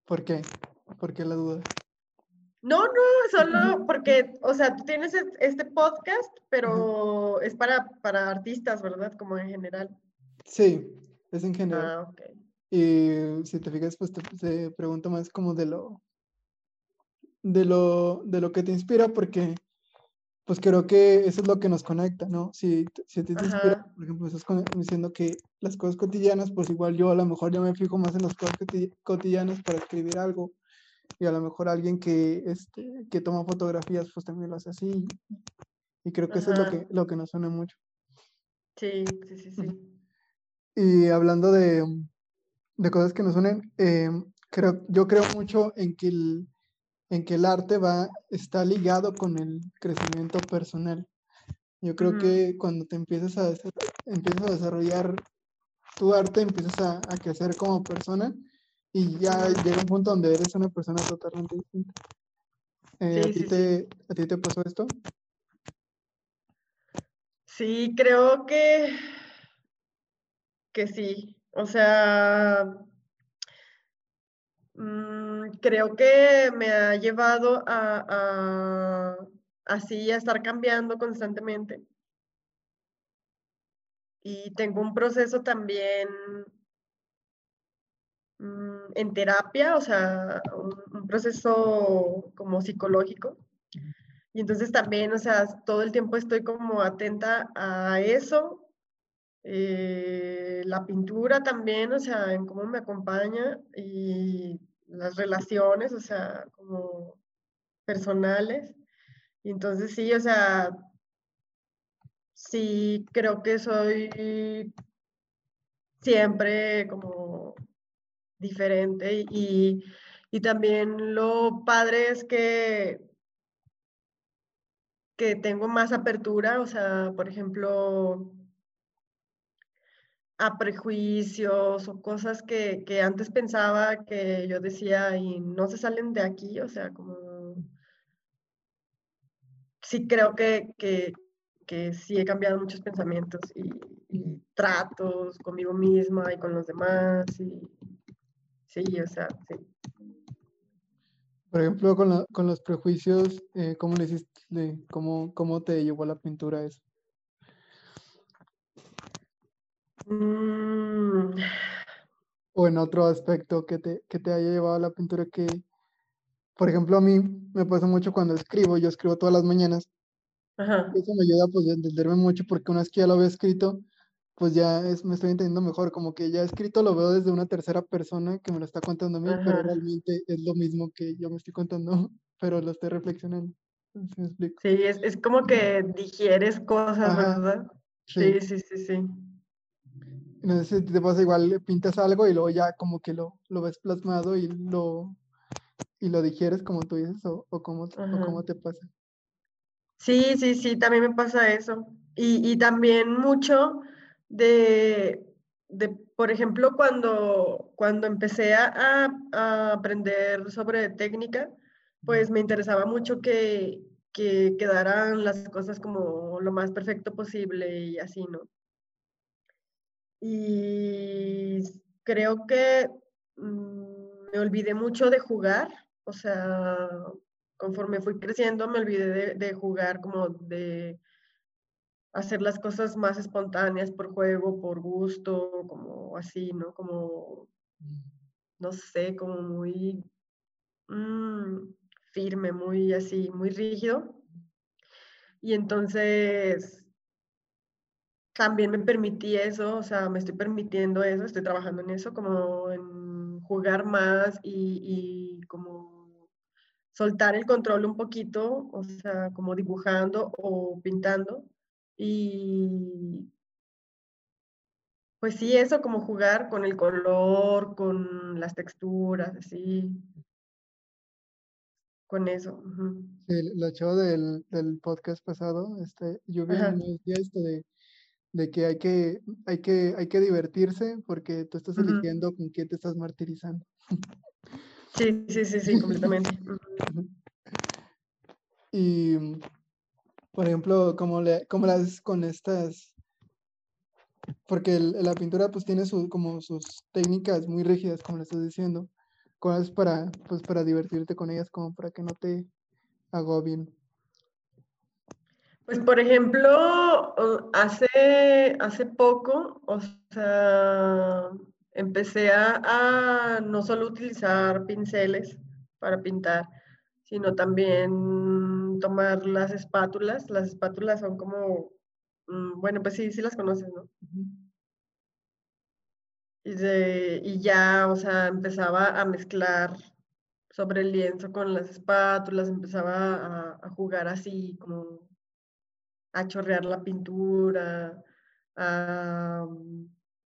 ¿Por qué? ¿Por qué la duda? No, no, solo porque, o sea, tú tienes este podcast, pero es para, para artistas, ¿verdad? Como en general. Sí, es en general. Ah, ok. Y si te fijas, pues te, pregunto más como de lo, de lo, de lo que te inspira, porque pues creo que eso es lo que nos conecta, ¿no? Si, si te inspira, por ejemplo, estás diciendo que las cosas cotidianas, pues igual yo a lo mejor ya me fijo más en las cosas cotidianas para escribir algo, y a lo mejor alguien que, este, que toma fotografías, pues también lo hace así, y creo que eso es lo que, lo que nos suena mucho. Sí, sí, sí, sí. Y hablando de, de cosas que nos unen, eh, creo, yo creo mucho en que el, en que el arte va, está ligado con el crecimiento personal. Yo creo que cuando te empiezas a, empiezas a desarrollar tu arte empiezas a, a crecer como persona y ya llega un punto donde eres una persona totalmente distinta. Eh, ¿a, ti te, ¿A ti te pasó esto? Sí, creo que, que sí. O sea, mm, creo que me ha llevado a, así a estar cambiando constantemente. Y tengo un proceso también mm, en terapia, o sea, un, proceso como psicológico. Y entonces también, o sea, todo el tiempo estoy como atenta a eso. Eh, la pintura también, o sea, en cómo me acompaña y las relaciones, o sea, como personales. Y entonces sí, o sea, sí creo que soy siempre como diferente y, y también lo padre es que que tengo más apertura, o sea, por ejemplo, a prejuicios o cosas que, que, antes pensaba que yo decía y no se salen de aquí, o sea, como sí creo que, que, que sí he cambiado muchos pensamientos y, tratos conmigo misma y con los demás y sí, o sea, sí. Por ejemplo, con, la, con los prejuicios, eh, ¿cómo le hiciste? ¿Cómo, ¿Cómo te llevó la pintura eso? Mm. O en otro aspecto que te, que te haya llevado a la pintura que, por ejemplo, a mí me pasa mucho cuando escribo, yo escribo todas las mañanas. Ajá. Eso me ayuda pues a entenderme mucho porque una vez que ya lo había escrito, pues ya es, me estoy entendiendo mejor, como que ya escrito lo veo desde una tercera persona que me lo está contando a mí, pero realmente es lo mismo que yo me estoy contando, (laughs) pero lo estoy reflexionando. Sí, es, es, como que digieres cosas, ¿verdad? Sí, sí, sí, sí. No sé si te pasa igual, pintas algo y luego ya como que lo, lo ves plasmado y lo, y lo digieres como tú dices, o, o, cómo, o cómo te pasa. Sí, sí, sí, también me pasa eso. Y, y también mucho de, de, por ejemplo, cuando, cuando empecé a, a, aprender sobre técnica, pues me interesaba mucho que, que quedaran las cosas como lo más perfecto posible y así, ¿no? Y creo que mm, me olvidé mucho de jugar, o sea, conforme fui creciendo me olvidé de, jugar como de hacer las cosas más espontáneas por juego, por gusto, como así, ¿no? Como, no sé, como muy mm, firme, muy así, muy rígido. Y entonces también me permití eso, o sea, me estoy permitiendo eso, estoy trabajando en eso, como en jugar más y, y como soltar el control un poquito, o sea, como dibujando o pintando y pues sí, eso como jugar con el color, con las texturas, así. Con eso. Sí, lo hecho del, del, podcast pasado, este, yo vi esto de, de, que hay que, hay que hay que divertirse porque tú estás eligiendo con quién te estás martirizando. Sí, sí, sí, sí, completamente. (laughs) y por ejemplo, ¿cómo, le, cómo la haces con estas? Porque la pintura pues tiene su, como sus técnicas muy rígidas, como le estás diciendo. ¿Cómo es para, pues, para divertirte con ellas, como para que no te agobien? Pues, por ejemplo, hace, hace poco, o sea, empecé a, a no solo utilizar pinceles para pintar, sino también tomar las espátulas. Las espátulas son como, mm, bueno, pues sí, sí las conoces, ¿no? Y, y ya, o sea, empezaba a mezclar sobre el lienzo con las espátulas, empezaba a, jugar así, como a chorrear la pintura, a,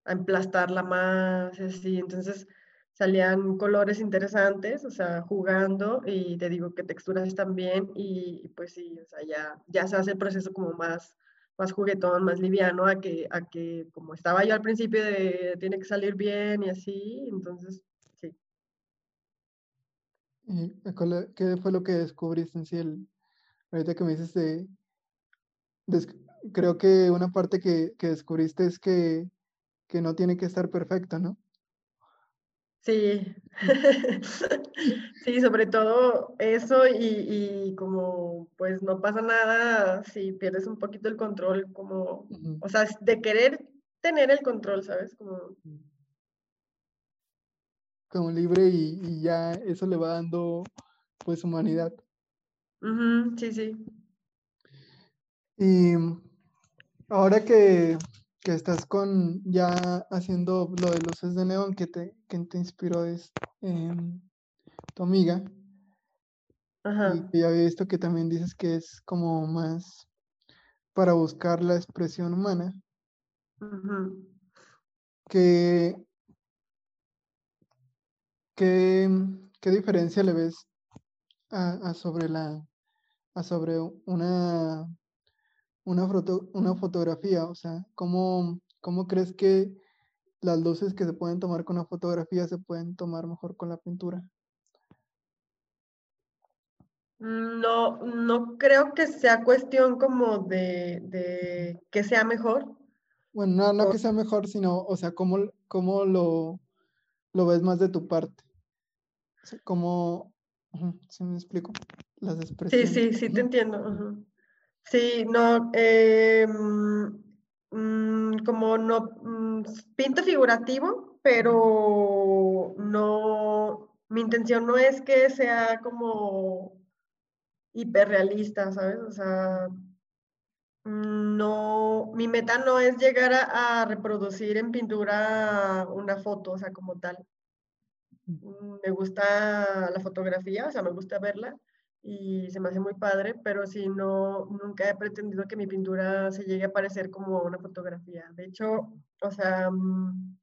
a emplastarla más, así. Entonces, salían colores interesantes, o sea, jugando y te digo que texturas bien y, pues sí, o sea, ya, ya se hace el proceso como más, más juguetón, más liviano, a que, a que como estaba yo al principio de tiene que salir bien y así, entonces, sí. ¿Y qué fue lo que descubriste en sí? El, ahorita que me dices de, creo que una parte que, que descubriste es que, que no tiene que estar perfecto, ¿no? Sí, (laughs) sí, sobre todo eso y, y, como pues no pasa nada si pierdes un poquito el control, como, o sea, de querer tener el control, ¿sabes? Como, como libre y, ya eso le va dando pues humanidad. sí, sí. Y ahora que, que estás con ya haciendo lo de luces de neón que te, que te inspiró es em, tu amiga. Y ya había visto que también dices que es como más para buscar la expresión humana. ¿Qué, qué, diferencia le ves a, sobre la a sobre una una, foto, una fotografía? O sea, ¿cómo, ¿cómo crees que las luces que se pueden tomar con la fotografía se pueden tomar mejor con la pintura? No, no creo que sea cuestión como de, que sea mejor. Bueno, no, no que sea mejor, sino, o sea, ¿cómo, cómo lo, lo ves más de tu parte? O ¿cómo, si me explico? Las expresiones. Sí, sí, sí, te entiendo. Sí, no, eh, mm, como no, mm, pinto figurativo, pero no, mi intención no es que sea como hiperrealista, ¿sabes? O sea, mm, no, mi meta no es llegar a, reproducir en pintura una foto, o sea, como tal. Me gusta la fotografía, o sea, me gusta verla, y se me hace muy padre, pero sí, no, nunca he pretendido que mi pintura se llegue a parecer como una fotografía. De hecho, o sea, mm,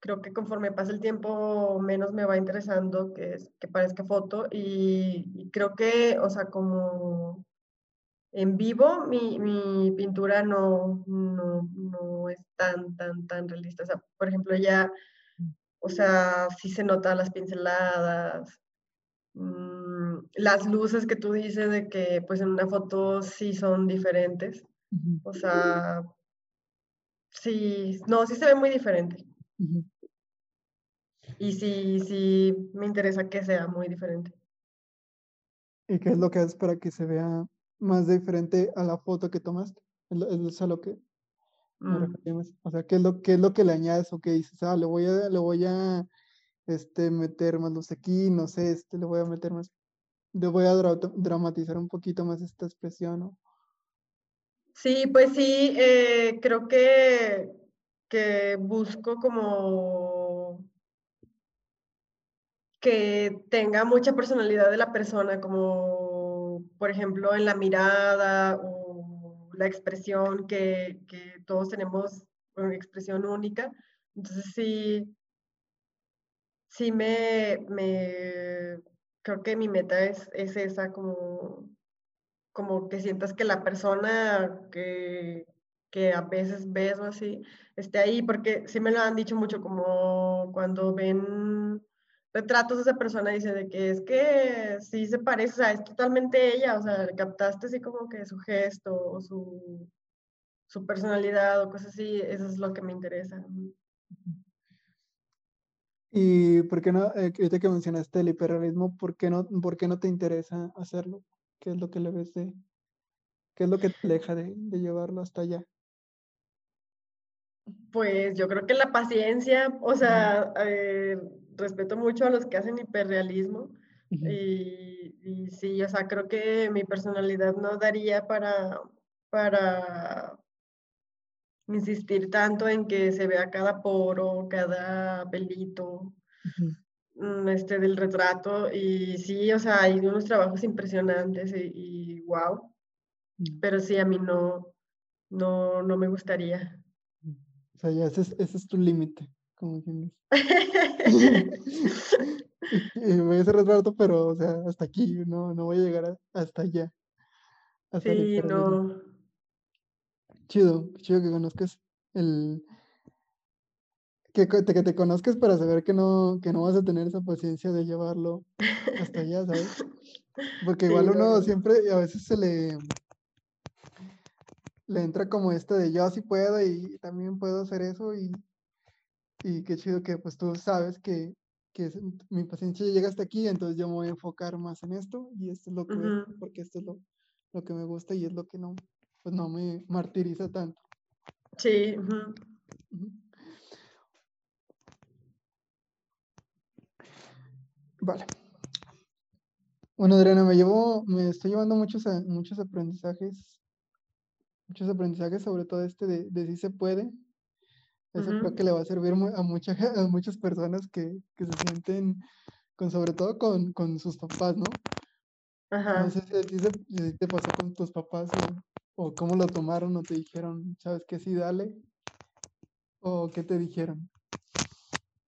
creo que conforme pasa el tiempo, menos me va interesando que, es, que parezca foto y, creo que, o sea, como en vivo, mi, mi pintura no, no, no, es tan, tan, tan realista. O sea, por ejemplo, ya, o sea, sí se notan las pinceladas, Mm, las luces que tú dices de que pues en una foto sí son diferentes. O sea, sí, no, sí se ve muy diferente. Y sí, sí, me interesa que sea muy diferente. ¿Y qué es lo que haces para que se vea más diferente a la foto que tomaste? Es a lo que me mm. O sea, ¿qué es, lo, ¿qué es lo que le añades o qué dices? Ah, le voy a, le voy a este, meter más luz aquí, no sé, este, le voy a meter más, le voy a dramatizar un poquito más esta expresión, ¿no? Sí, pues sí, eh, creo que, que busco como que tenga mucha personalidad de la persona, como por ejemplo en la mirada o la expresión, que, que todos tenemos una expresión única. Entonces sí, sí me, me, creo que mi meta es, es esa, como, como que sientas que la persona que, que a veces ves o así, esté ahí, porque sí me lo han dicho mucho, como cuando ven retratos de esa persona, dice de que es que sí se parece, o sea, es totalmente ella, o sea, captaste así como que su gesto o su, su personalidad o cosas así, eso es lo que me interesa. ¿Y por qué no, eh, ahorita que mencionaste el hiperrealismo, ¿por qué, no, ¿por qué no te interesa hacerlo? ¿Qué es lo que le ves de, qué es lo que te deja de, llevarlo hasta allá? Pues yo creo que la paciencia, o sea, eh, respeto mucho a los que hacen hiperrealismo y, y, sí, o sea, creo que mi personalidad no daría para, para insistir tanto en que se vea cada poro, cada pelito mm, este, del retrato. Y sí, o sea, hay unos trabajos impresionantes y, wow. Mm. Pero sí, a mí no, no, no me gustaría. Mm. O sea, ya ese es, ese es tu límite, como quien (laughs) (laughs) voy a hacer retrato, pero, o sea, hasta aquí, no, no voy a llegar hasta allá. sí, no. Chido, chido que conozcas el... Que, que, te, que te conozcas para saber que no, que no vas a tener esa paciencia de llevarlo hasta allá, ¿sabes? Porque igual uno siempre, a veces se le, le entra como esto de yo sí puedo y también puedo hacer eso y, y qué chido que pues tú sabes que, que mi paciencia llega hasta aquí, entonces yo me voy a enfocar más en esto y esto es lo que, porque esto es lo, lo, que me gusta y es lo que no, pues no me martiriza tanto. Sí. Vale. Bueno, Adriana, me llevo, me estoy llevando muchos, muchos aprendizajes, muchos aprendizajes, sobre todo este de, de si se puede. Eso creo que le va a servir a, mucha, (laughs) a muchas personas que, que se sienten, con, sobre todo con, con sus papás, ¿no? Ajá. No sé si, te pasó con tus papás o, cómo lo tomaron o te dijeron, sabes que sí, dale, o qué te dijeron.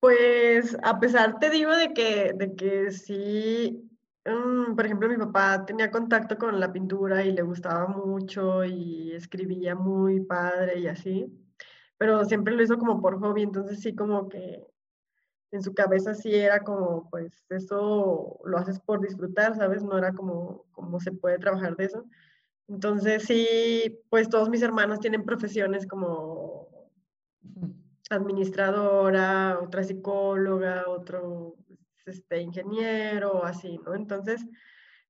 Pues a pesar te digo de que, de que sí Mm, por ejemplo, mi papá tenía contacto con la pintura y le gustaba mucho y escribía muy padre y así, pero siempre lo hizo como por hobby, entonces sí como que en su cabeza sí era como, pues eso lo haces por disfrutar, ¿sabes? No era como, como se puede trabajar de eso. Entonces sí, pues todos mis hermanos tienen profesiones como administradora, otra psicóloga, otro este, ingeniero así, ¿no? Entonces,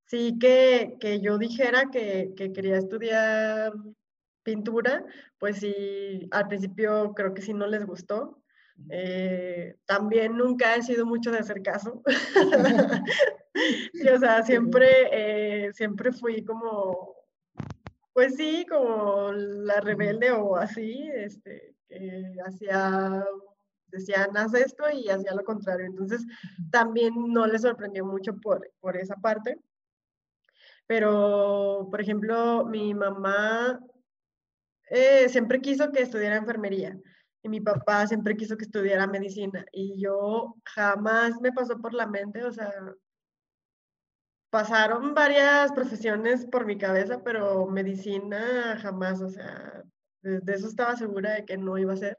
sí que, que yo dijera que, que, quería estudiar pintura, pues sí, al principio creo que sí no les gustó. Eh, también nunca he sido mucho de hacer caso. (laughs) (laughs) o sea, siempre, eh, siempre fui como, pues sí, como la rebelde o así, este, que hacía decían, haz esto y hacía lo contrario. Entonces, también no le sorprendió mucho por, por esa parte. Pero, por ejemplo, mi mamá eh, siempre quiso que estudiara enfermería y mi papá siempre quiso que estudiara medicina y yo jamás me pasó por la mente, o sea, pasaron varias profesiones por mi cabeza, pero medicina jamás, o sea, de eso estaba segura de que no iba a ser.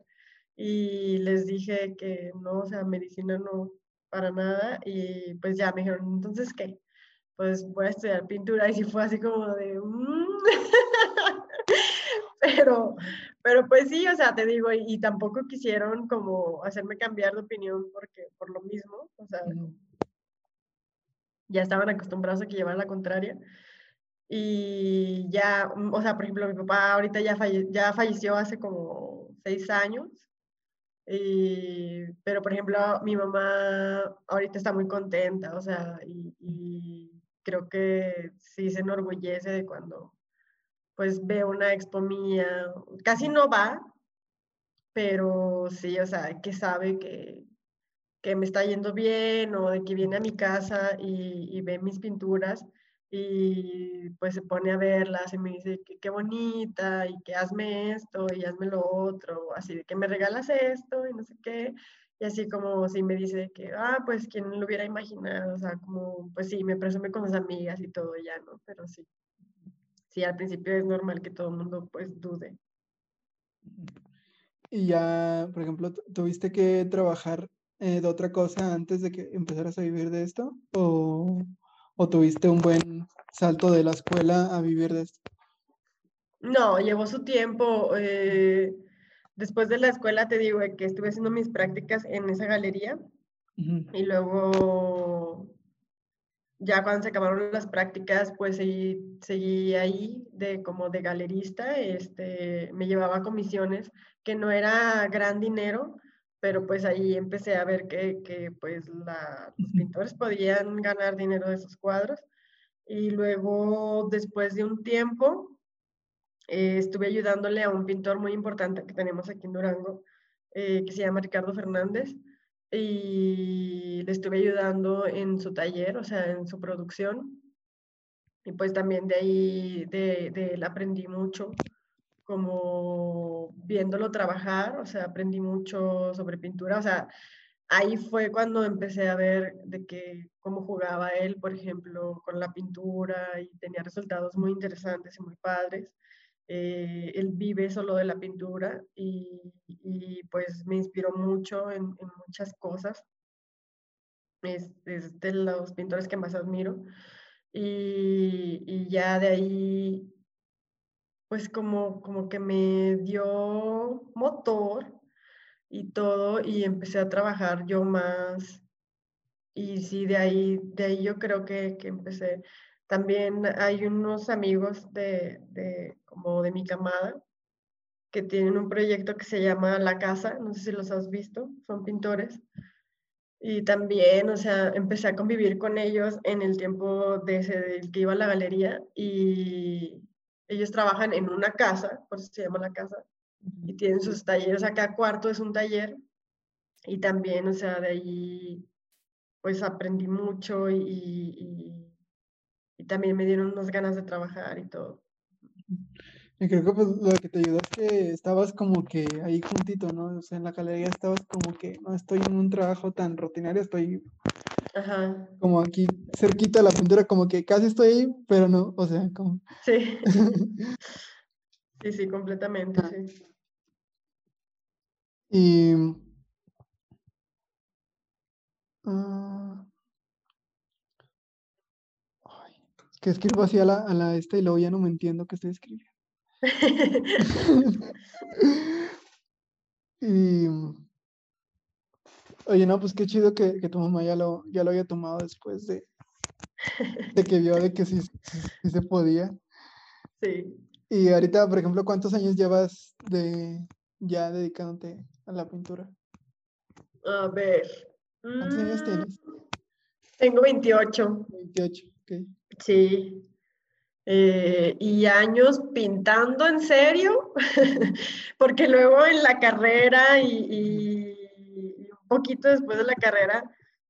Y les dije que no, o sea, medicina no, para nada, y pues ya me dijeron, entonces, ¿qué? Pues voy a estudiar pintura, y si fue así como de, mm". (laughs) pero, pero pues sí, o sea, te digo, y, tampoco quisieron como hacerme cambiar de opinión porque, por lo mismo, o sea, ya estaban acostumbrados a que llevara la contraria. Y ya, o sea, por ejemplo, mi papá ahorita ya, ya falleció hace como seis años pero, por ejemplo, mi mamá ahorita está muy contenta, o sea, y, creo que sí se enorgullece de cuando pues ve una expo mía. Casi no va, pero sí, o sea, que sabe que, que me está yendo bien o de que viene a mi casa y, y ve mis pinturas y pues se pone a verlas y me dice que qué bonita y que hazme esto y hazme lo otro, así de que me regalas esto y no sé qué. Y así como si me dice que, ah, pues quién lo hubiera imaginado, o sea, como, pues sí, me presume con las amigas y todo ya, ¿no? Pero sí, sí, al principio es normal que todo el mundo pues dude. Y ya, por ejemplo, ¿tuviste que trabajar eh, de otra cosa antes de que empezaras a vivir de esto? ¿O ¿O tuviste un buen salto de la escuela a vivir de esto? No, llevó su tiempo. Eh, después de la escuela te digo que estuve haciendo mis prácticas en esa galería y luego ya cuando se acabaron las prácticas pues seguí, seguí ahí de como de galerista, este, me llevaba comisiones que no era gran dinero, pero pues ahí empecé a ver que, que pues la, los pintores podían ganar dinero de esos cuadros. Y luego, después de un tiempo, eh, estuve ayudándole a un pintor muy importante que tenemos aquí en Durango, eh, que se llama Ricardo Fernández, y le estuve ayudando en su taller, o sea, en su producción. Y pues también de ahí, de, de él aprendí mucho como viéndolo trabajar, o sea, aprendí mucho sobre pintura, o sea, ahí fue cuando empecé a ver de que cómo jugaba él, por ejemplo, con la pintura y tenía resultados muy interesantes y muy padres. eh, él vive solo de la pintura y, pues me inspiró mucho en, muchas cosas. Es, de los pintores que más admiro. Y, y, ya de ahí, pues como, como que me dio motor y todo y empecé a trabajar yo más. Y sí, de ahí, de ahí yo creo que, que empecé también hay unos amigos de, de, como de mi camada que tienen un proyecto que se llama La Casa, no sé si los has visto, son pintores. Y también, o sea, empecé a convivir con ellos en el tiempo de ese, que iba a la galería y ellos trabajan en una casa, por eso se llama la casa, y tienen sus talleres, o sea, cada cuarto es un taller. Y también, o sea, de ahí, pues aprendí mucho y y también me dieron unas ganas de trabajar y todo. Y creo que pues, lo que te ayudó es que estabas como que ahí juntito, ¿no? O sea, en la galería estabas como que no estoy en un trabajo tan rutinario, estoy como aquí cerquita de la pintura, como que casi estoy ahí, pero no, o sea, como... Sí. (laughs) sí, sí, completamente, sí. Y... Uh, que escribo así a la, a la esta y luego ya no me entiendo qué estoy escribiendo. (laughs) (laughs) y, oye, no, pues qué chido que, que, tu mamá ya lo, ya lo haya tomado después de, de que vio de que sí, sí, se podía. (laughs) Sí. Y ahorita, por ejemplo, ¿cuántos años llevas de ya dedicándote a la pintura? A ver. ¿Cuántos años mm, tienes? Tengo 28. 28, ok. Sí. Eh, y años pintando en serio, (laughs) porque luego en la carrera y, poquito después de la carrera,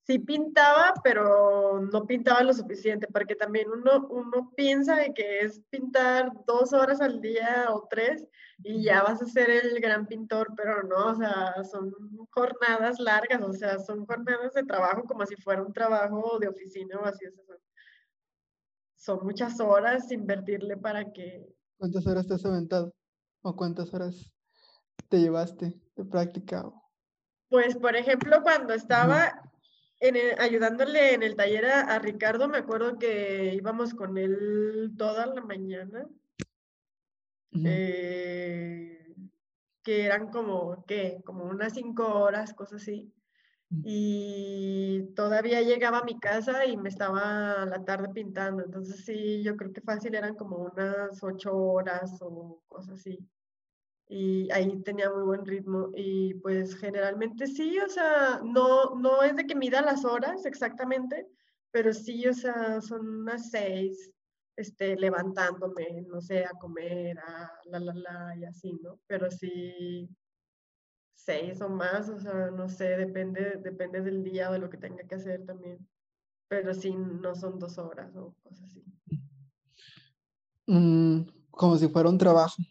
sí pintaba, pero no pintaba lo suficiente, porque también uno, uno piensa de que es pintar dos horas al día o tres y ya vas a ser el gran pintor, pero no, o sea, son jornadas largas, o sea, son jornadas de trabajo como si fuera un trabajo de oficina o así, son muchas horas invertirle para que... ¿Cuántas horas te has aventado? ¿O cuántas horas te llevaste de práctica? Pues, por ejemplo, cuando estaba en ayudándole en el taller a, Ricardo, me acuerdo que íbamos con él toda la mañana. Eh, que eran como, ¿qué? Como unas cinco horas, cosas así. Y todavía llegaba a mi casa y me estaba la tarde pintando. Entonces sí, yo creo que fácil eran como unas ocho horas o cosas así. Y ahí tenía muy buen ritmo. Y pues generalmente sí, o sea, no, no es de que mida las horas exactamente, pero sí, o sea, son unas seis, este, levantándome, no sé, a comer, a la, la, la, y así, ¿no? Pero sí, seis o más, o sea, no sé, depende, depende del día o de lo que tenga que hacer también. Pero sí, no son dos horas o cosas así. Mm, como si fuera un trabajo.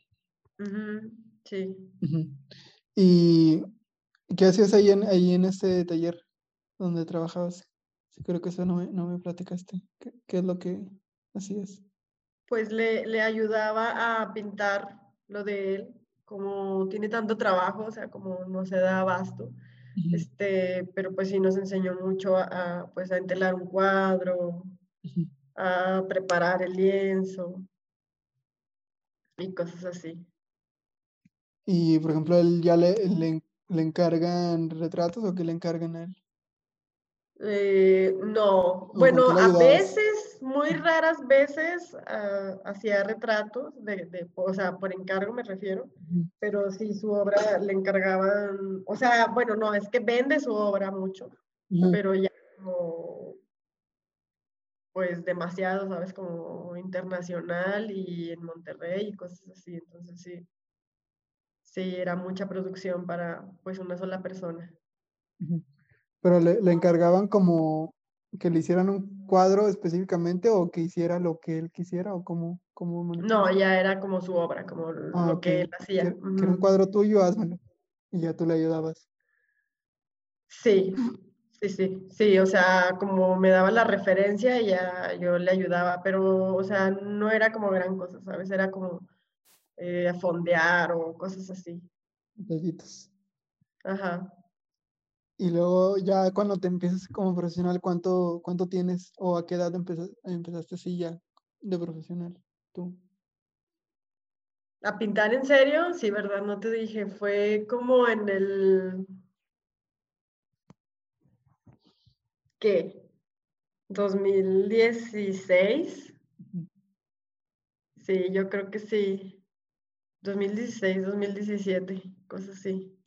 Sí. ¿Y qué hacías ahí en, ahí en este taller donde trabajabas? Sí, creo que eso no me, no me platicaste. ¿Qué, ¿Qué, es lo que hacías? Pues le, le ayudaba a pintar lo de él como tiene tanto trabajo, o sea, como no se da abasto. Este, pero pues sí nos enseñó mucho a, pues a entelar un cuadro, a preparar el lienzo y cosas así. Y por ejemplo, él ya le, le, le encargan retratos o qué le encargan a él? Eh, no, bueno, a veces, muy raras veces, ah, hacía retratos, de, o sea, por encargo me refiero, pero sí su obra le encargaban, o sea, bueno, no, es que vende su obra mucho, pero ya como, pues demasiado, ¿sabes? Como internacional y en Monterrey y cosas así, entonces sí, sí, era mucha producción para pues una sola persona. Pero le, encargaban como que le hicieran un cuadro específicamente o que hiciera lo que él quisiera o como no ya era como su obra como ah, lo que él hacía. Que, era un cuadro tuyo házmelo. Y ya tú le ayudabas. Sí sí sí sí o sea como me daba la referencia ya yo le ayudaba pero o sea no era como gran cosa sabes era como eh, a fondear o cosas así. Detallitos. Ajá. Y luego ya cuando te empiezas como profesional, ¿cuánto, cuánto tienes o a qué edad empezaste, empezaste así ya de profesional tú? ¿A pintar en serio? Sí, verdad, no te dije. Fue como en el... ¿Qué? 2016. Sí, yo creo que sí. 2016, 2017, cosas así.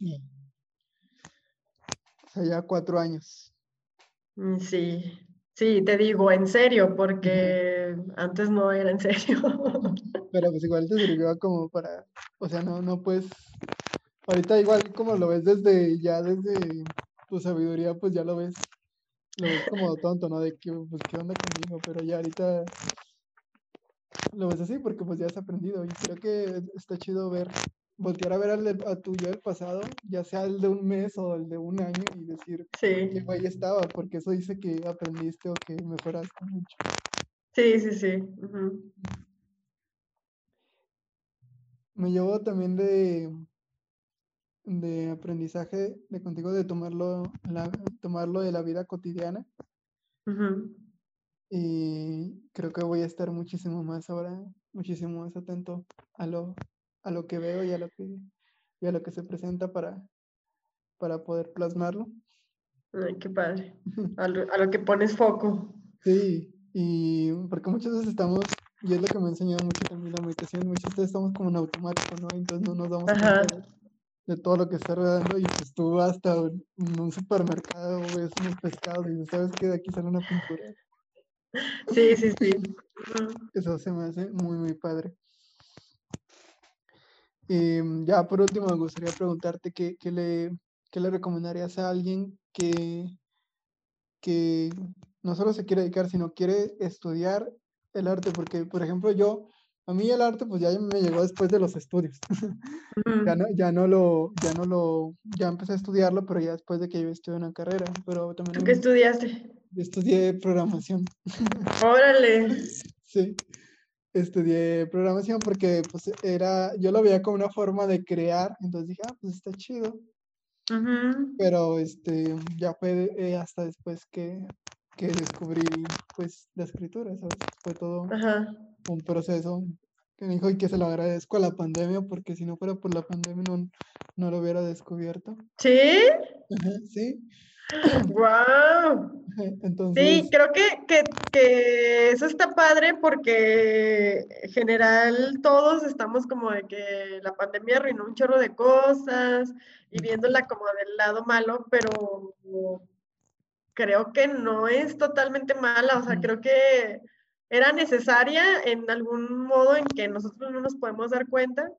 Ya cuatro años. Mm, Sí, sí, te digo en serio, porque antes no era en serio. (laughs) Pero pues igual te sirvió como para, o sea, no, no pues, ahorita igual como lo ves desde, ya desde tu sabiduría, pues ya lo ves, lo ves como tonto, ¿no? De que, pues, ¿qué onda conmigo? Pero ya ahorita lo ves así porque pues ya has aprendido y creo que está chido ver, voltear a ver al de- a tu yo del pasado, ya sea el de un mes o el de un año y decir, Sí, qué güey estaba, porque eso dice que aprendiste o que mejoraste mucho. sí, sí, sí. Me llevo también de, de aprendizaje de contigo de tomarlo, la, tomarlo de la vida cotidiana. Y creo que voy a estar muchísimo más ahora, muchísimo más atento a lo, a lo que veo y a lo que, y a lo que se presenta para, para poder plasmarlo. Ay, qué padre. (laughs) A lo, a lo que pones foco. Sí, y porque muchas veces estamos, y es lo que me ha enseñado mucho también la meditación, muchas veces estamos como en automático, ¿no? Entonces no nos damos Ajá. cuenta de, de todo lo que está rodeando y pues tú hasta en en un supermercado ves unos pescados y dices, ¿sabes qué? De aquí sale una pintura. Sí, sí, sí. (laughs) Eso se me hace muy, muy padre. Y mm, ya por último me gustaría preguntarte qué, qué le, qué le recomendarías a alguien que, que no solo se quiere dedicar, sino quiere estudiar el arte, porque por ejemplo yo, a mí el arte pues ya me llegó después de los estudios. (laughs) Ya no, ya no lo, ya no lo, ya empecé a estudiarlo, pero ya después de que yo estudié una carrera, pero también ¿Tú qué estudiaste? Yo estudié programación, (laughs) Órale. sí, estudié programación porque pues era, yo lo veía como una forma de crear, entonces dije, ah, pues está chido, Ujú. pero este, ya fue eh, hasta después que, que descubrí pues la escritura, ¿sabes? Fue todo Ajá. un proceso que me dijo y que se lo agradezco a la pandemia, porque si no fuera por la pandemia no, no lo hubiera descubierto. ¿Sí? Ajá, sí, ¡Wow! Sí, entonces, creo que, que, que eso está padre porque en general todos estamos como de que la pandemia arruinó un chorro de cosas y viéndola como del lado malo, pero creo que no es totalmente mala, o sea, creo que era necesaria en algún modo en que nosotros no nos podemos dar cuenta,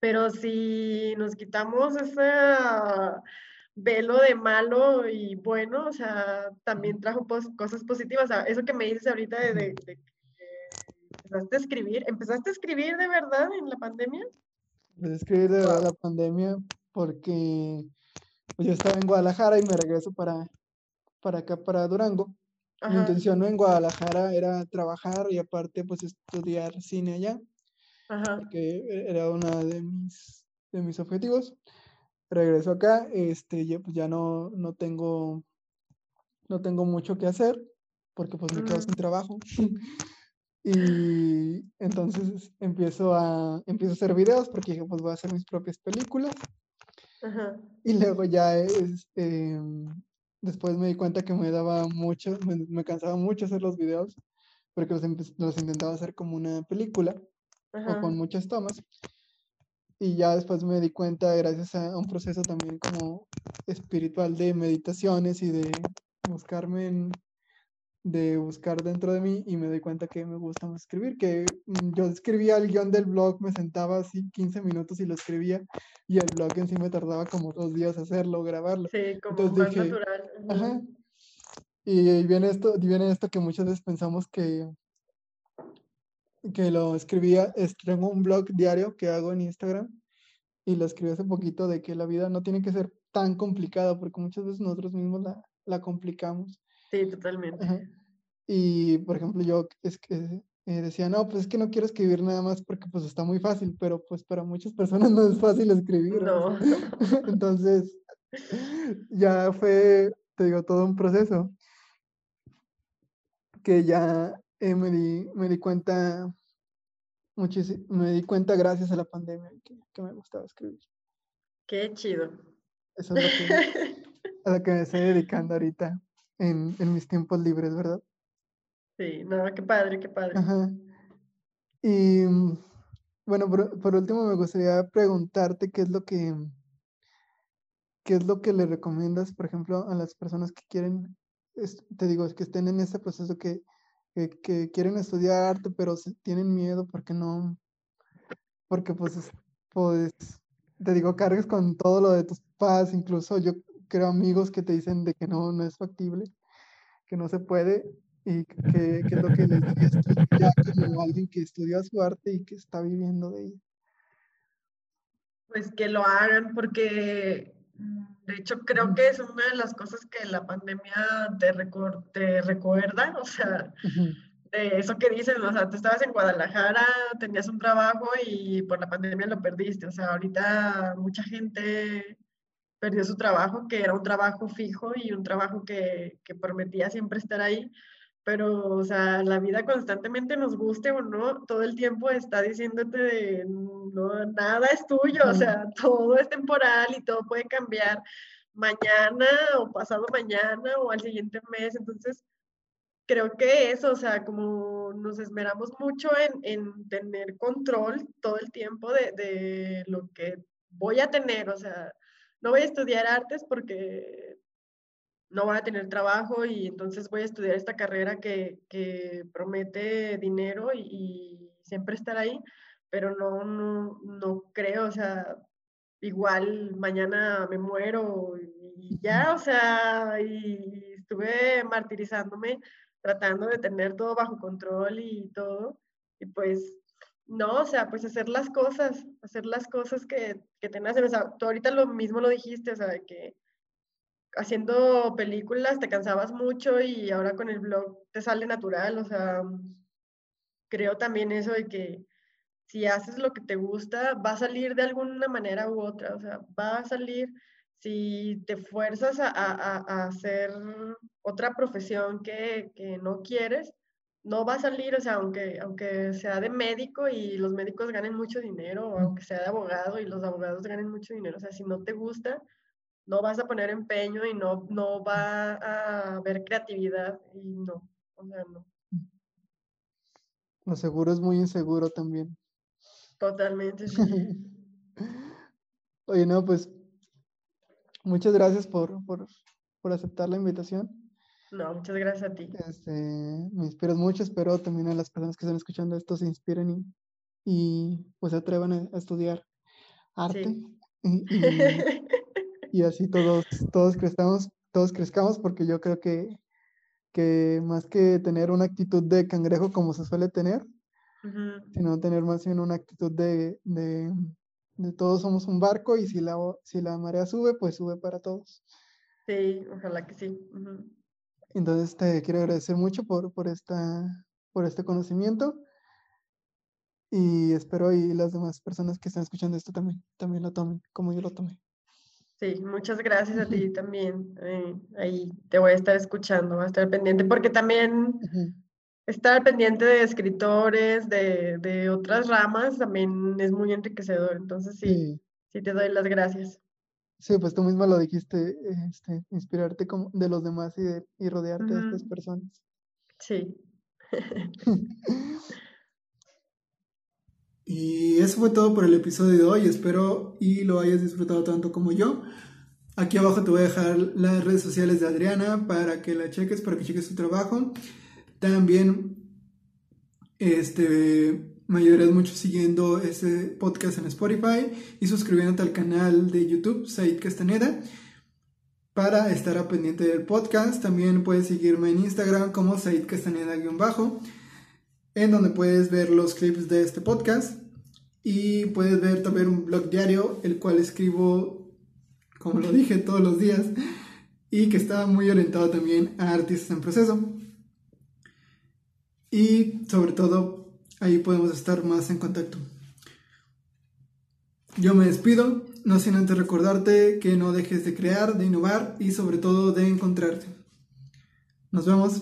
pero si nos quitamos ese velo de malo y bueno, o sea, también trajo pos- cosas positivas. O sea, eso que me dices ahorita de, de- de que empezaste a escribir, ¿empezaste a escribir de verdad en la pandemia? empecé a escribir de verdad la pandemia porque pues, yo estaba en Guadalajara y me regreso para, para acá, para Durango. Mi Ajá, intención en Guadalajara era trabajar y aparte pues estudiar cine allá, ajá, que e- era uno de mis, de mis objetivos. Regreso acá, este, ya, pues ya no, no tengo, no tengo mucho que hacer porque pues me quedo sin trabajo. (laughs) Y entonces empiezo a, empiezo a hacer videos porque dije, pues voy a hacer mis propias películas. ajá, Y luego ya es, em, después me di cuenta que me daba mucho, me, me cansaba mucho hacer los videos porque los, los intentaba hacer como una película o ajá. con muchas tomas. Y ya después me di cuenta, gracias a un proceso también como espiritual de meditaciones y de buscarme en, de buscar dentro de mí y me doy cuenta que me gusta más escribir, que mm, yo escribía el guion del blog, me sentaba así 15 minutos y lo escribía y el blog en sí me tardaba como dos días hacerlo, grabarlo. Sí, como Entonces dije, natural. ajá, y ahí viene esto, y viene esto que muchas veces pensamos que, que lo escribía, es, tengo un blog diario que hago en Instagram y lo escribí hace poquito de que la vida no tiene que ser tan complicada porque muchas veces nosotros mismos la, la complicamos. Sí, totalmente. Ajá. Y, por ejemplo, yo es que eh, decía, no, pues es que no quiero escribir nada más porque pues está muy fácil, pero pues para muchas personas (laughs) no es fácil escribir. No. (laughs) Entonces, ya fue, te digo, todo un proceso que ya eh, me, di, me di cuenta me di cuenta gracias a la pandemia que, que me gustaba escribir. Qué chido. Eso es lo que, (laughs) a lo que me estoy dedicando ahorita en, en mis tiempos libres, ¿verdad? Sí, no, qué padre, qué padre. Ajá. Y bueno, por, por último me gustaría preguntarte qué es lo que, qué es lo que le recomiendas, por ejemplo, a las personas que quieren, te digo, que estén en ese proceso que, que, quieren estudiar arte, pero se- tienen miedo porque no, porque pues, es- pues, te digo, cargues con todo lo de tus padres, incluso yo creo amigos que te dicen de que no, no es factible, que no se puede, y que, que es lo que les dirías tú ya como alguien que estudió su arte y que está viviendo de ella. Pues que lo hagan porque mm, de hecho creo que es una de las cosas que la pandemia te, recor- te recuerda, (laughs) o sea, de eso que dices, o sea, tú estabas en Guadalajara, tenías un trabajo y por la pandemia lo perdiste, o sea, ahorita mucha gente perdió su trabajo, que era un trabajo fijo y un trabajo que, que prometía siempre estar ahí, pero, o sea, la vida constantemente nos guste o no, todo el tiempo está diciéndote de, no, nada es tuyo, o sea, (laughs) todo es temporal y todo puede cambiar mañana o pasado mañana o al siguiente mes, entonces creo que eso, o sea, como nos esmeramos mucho en, en tener control todo el tiempo de, de lo que voy a tener, o sea, no voy a estudiar artes porque no voy a tener trabajo y entonces voy a estudiar esta carrera que, que promete dinero y, y siempre estar ahí, pero no, no, no creo, o sea, igual mañana me muero y ya, o sea, y estuve martirizándome tratando de tener todo bajo control y todo, y pues no, o sea, pues hacer las cosas, hacer las cosas que, que te nacen, o sea, tú ahorita lo mismo lo dijiste, o sea, que haciendo películas te cansabas mucho y ahora con el blog te sale natural, o sea, creo también eso de que si haces lo que te gusta, va a salir de alguna manera u otra, o sea, va a salir. Si te fuerzas a, a- a- hacer otra profesión que, que no quieres, no va a salir, o sea, aunque, aunque sea de médico y los médicos ganen mucho dinero, o aunque sea de abogado y los abogados ganen mucho dinero, o sea, si no te gusta, no vas a poner empeño y no, no va a haber creatividad y no, o sea, no, Lo seguro es muy inseguro también. totalmente, (laughs) sí. Oye, no, pues muchas gracias por, por, por aceptar la invitación. No, muchas gracias a ti. Este, me inspiras mucho, espero también a las personas que están escuchando esto se inspiren y, y, pues se atrevan a, a estudiar arte Sí. (laughs) y, y- y así todos, todos crezcamos, todos crezcamos porque yo creo que, que más que tener una actitud de cangrejo como se suele tener, sino tener más bien una actitud de, de, de todos somos un barco y si la, si la marea sube, pues sube para todos. Sí, ojalá que sí. Entonces te quiero agradecer mucho por, por, esta, por este conocimiento y espero y las demás personas que están escuchando esto también, también lo tomen como yo lo tomé. Sí, muchas gracias a ti también. eh, ahí te voy a estar escuchando, voy a estar pendiente, porque también estar pendiente de escritores, de, de otras ramas, también es muy enriquecedor. Entonces, sí, Sí, sí te doy las gracias. sí, pues tú misma lo dijiste, este, inspirarte como de los demás y, de, y rodearte de estas personas. Sí. (laughs) (laughs) Y eso fue todo por el episodio de hoy. Espero y lo hayas disfrutado tanto como yo. Aquí abajo te voy a dejar las redes sociales de Adriana para que la cheques, para que cheques su trabajo. También este, me ayudarías mucho siguiendo este podcast en Spotify y suscribiéndote al canal de YouTube, Said Castaneda, para estar a pendiente del podcast. También puedes seguirme en Instagram como Said Castaneda-bajo en donde puedes ver los clips de este podcast y puedes ver también un blog diario, el cual escribo, como lo dije, todos los días y que está muy orientado también a artistas en proceso. y sobre todo ahí podemos estar más en contacto. Yo me despido, no sin antes recordarte que no dejes de crear, de innovar y sobre todo de encontrarte. Nos vemos.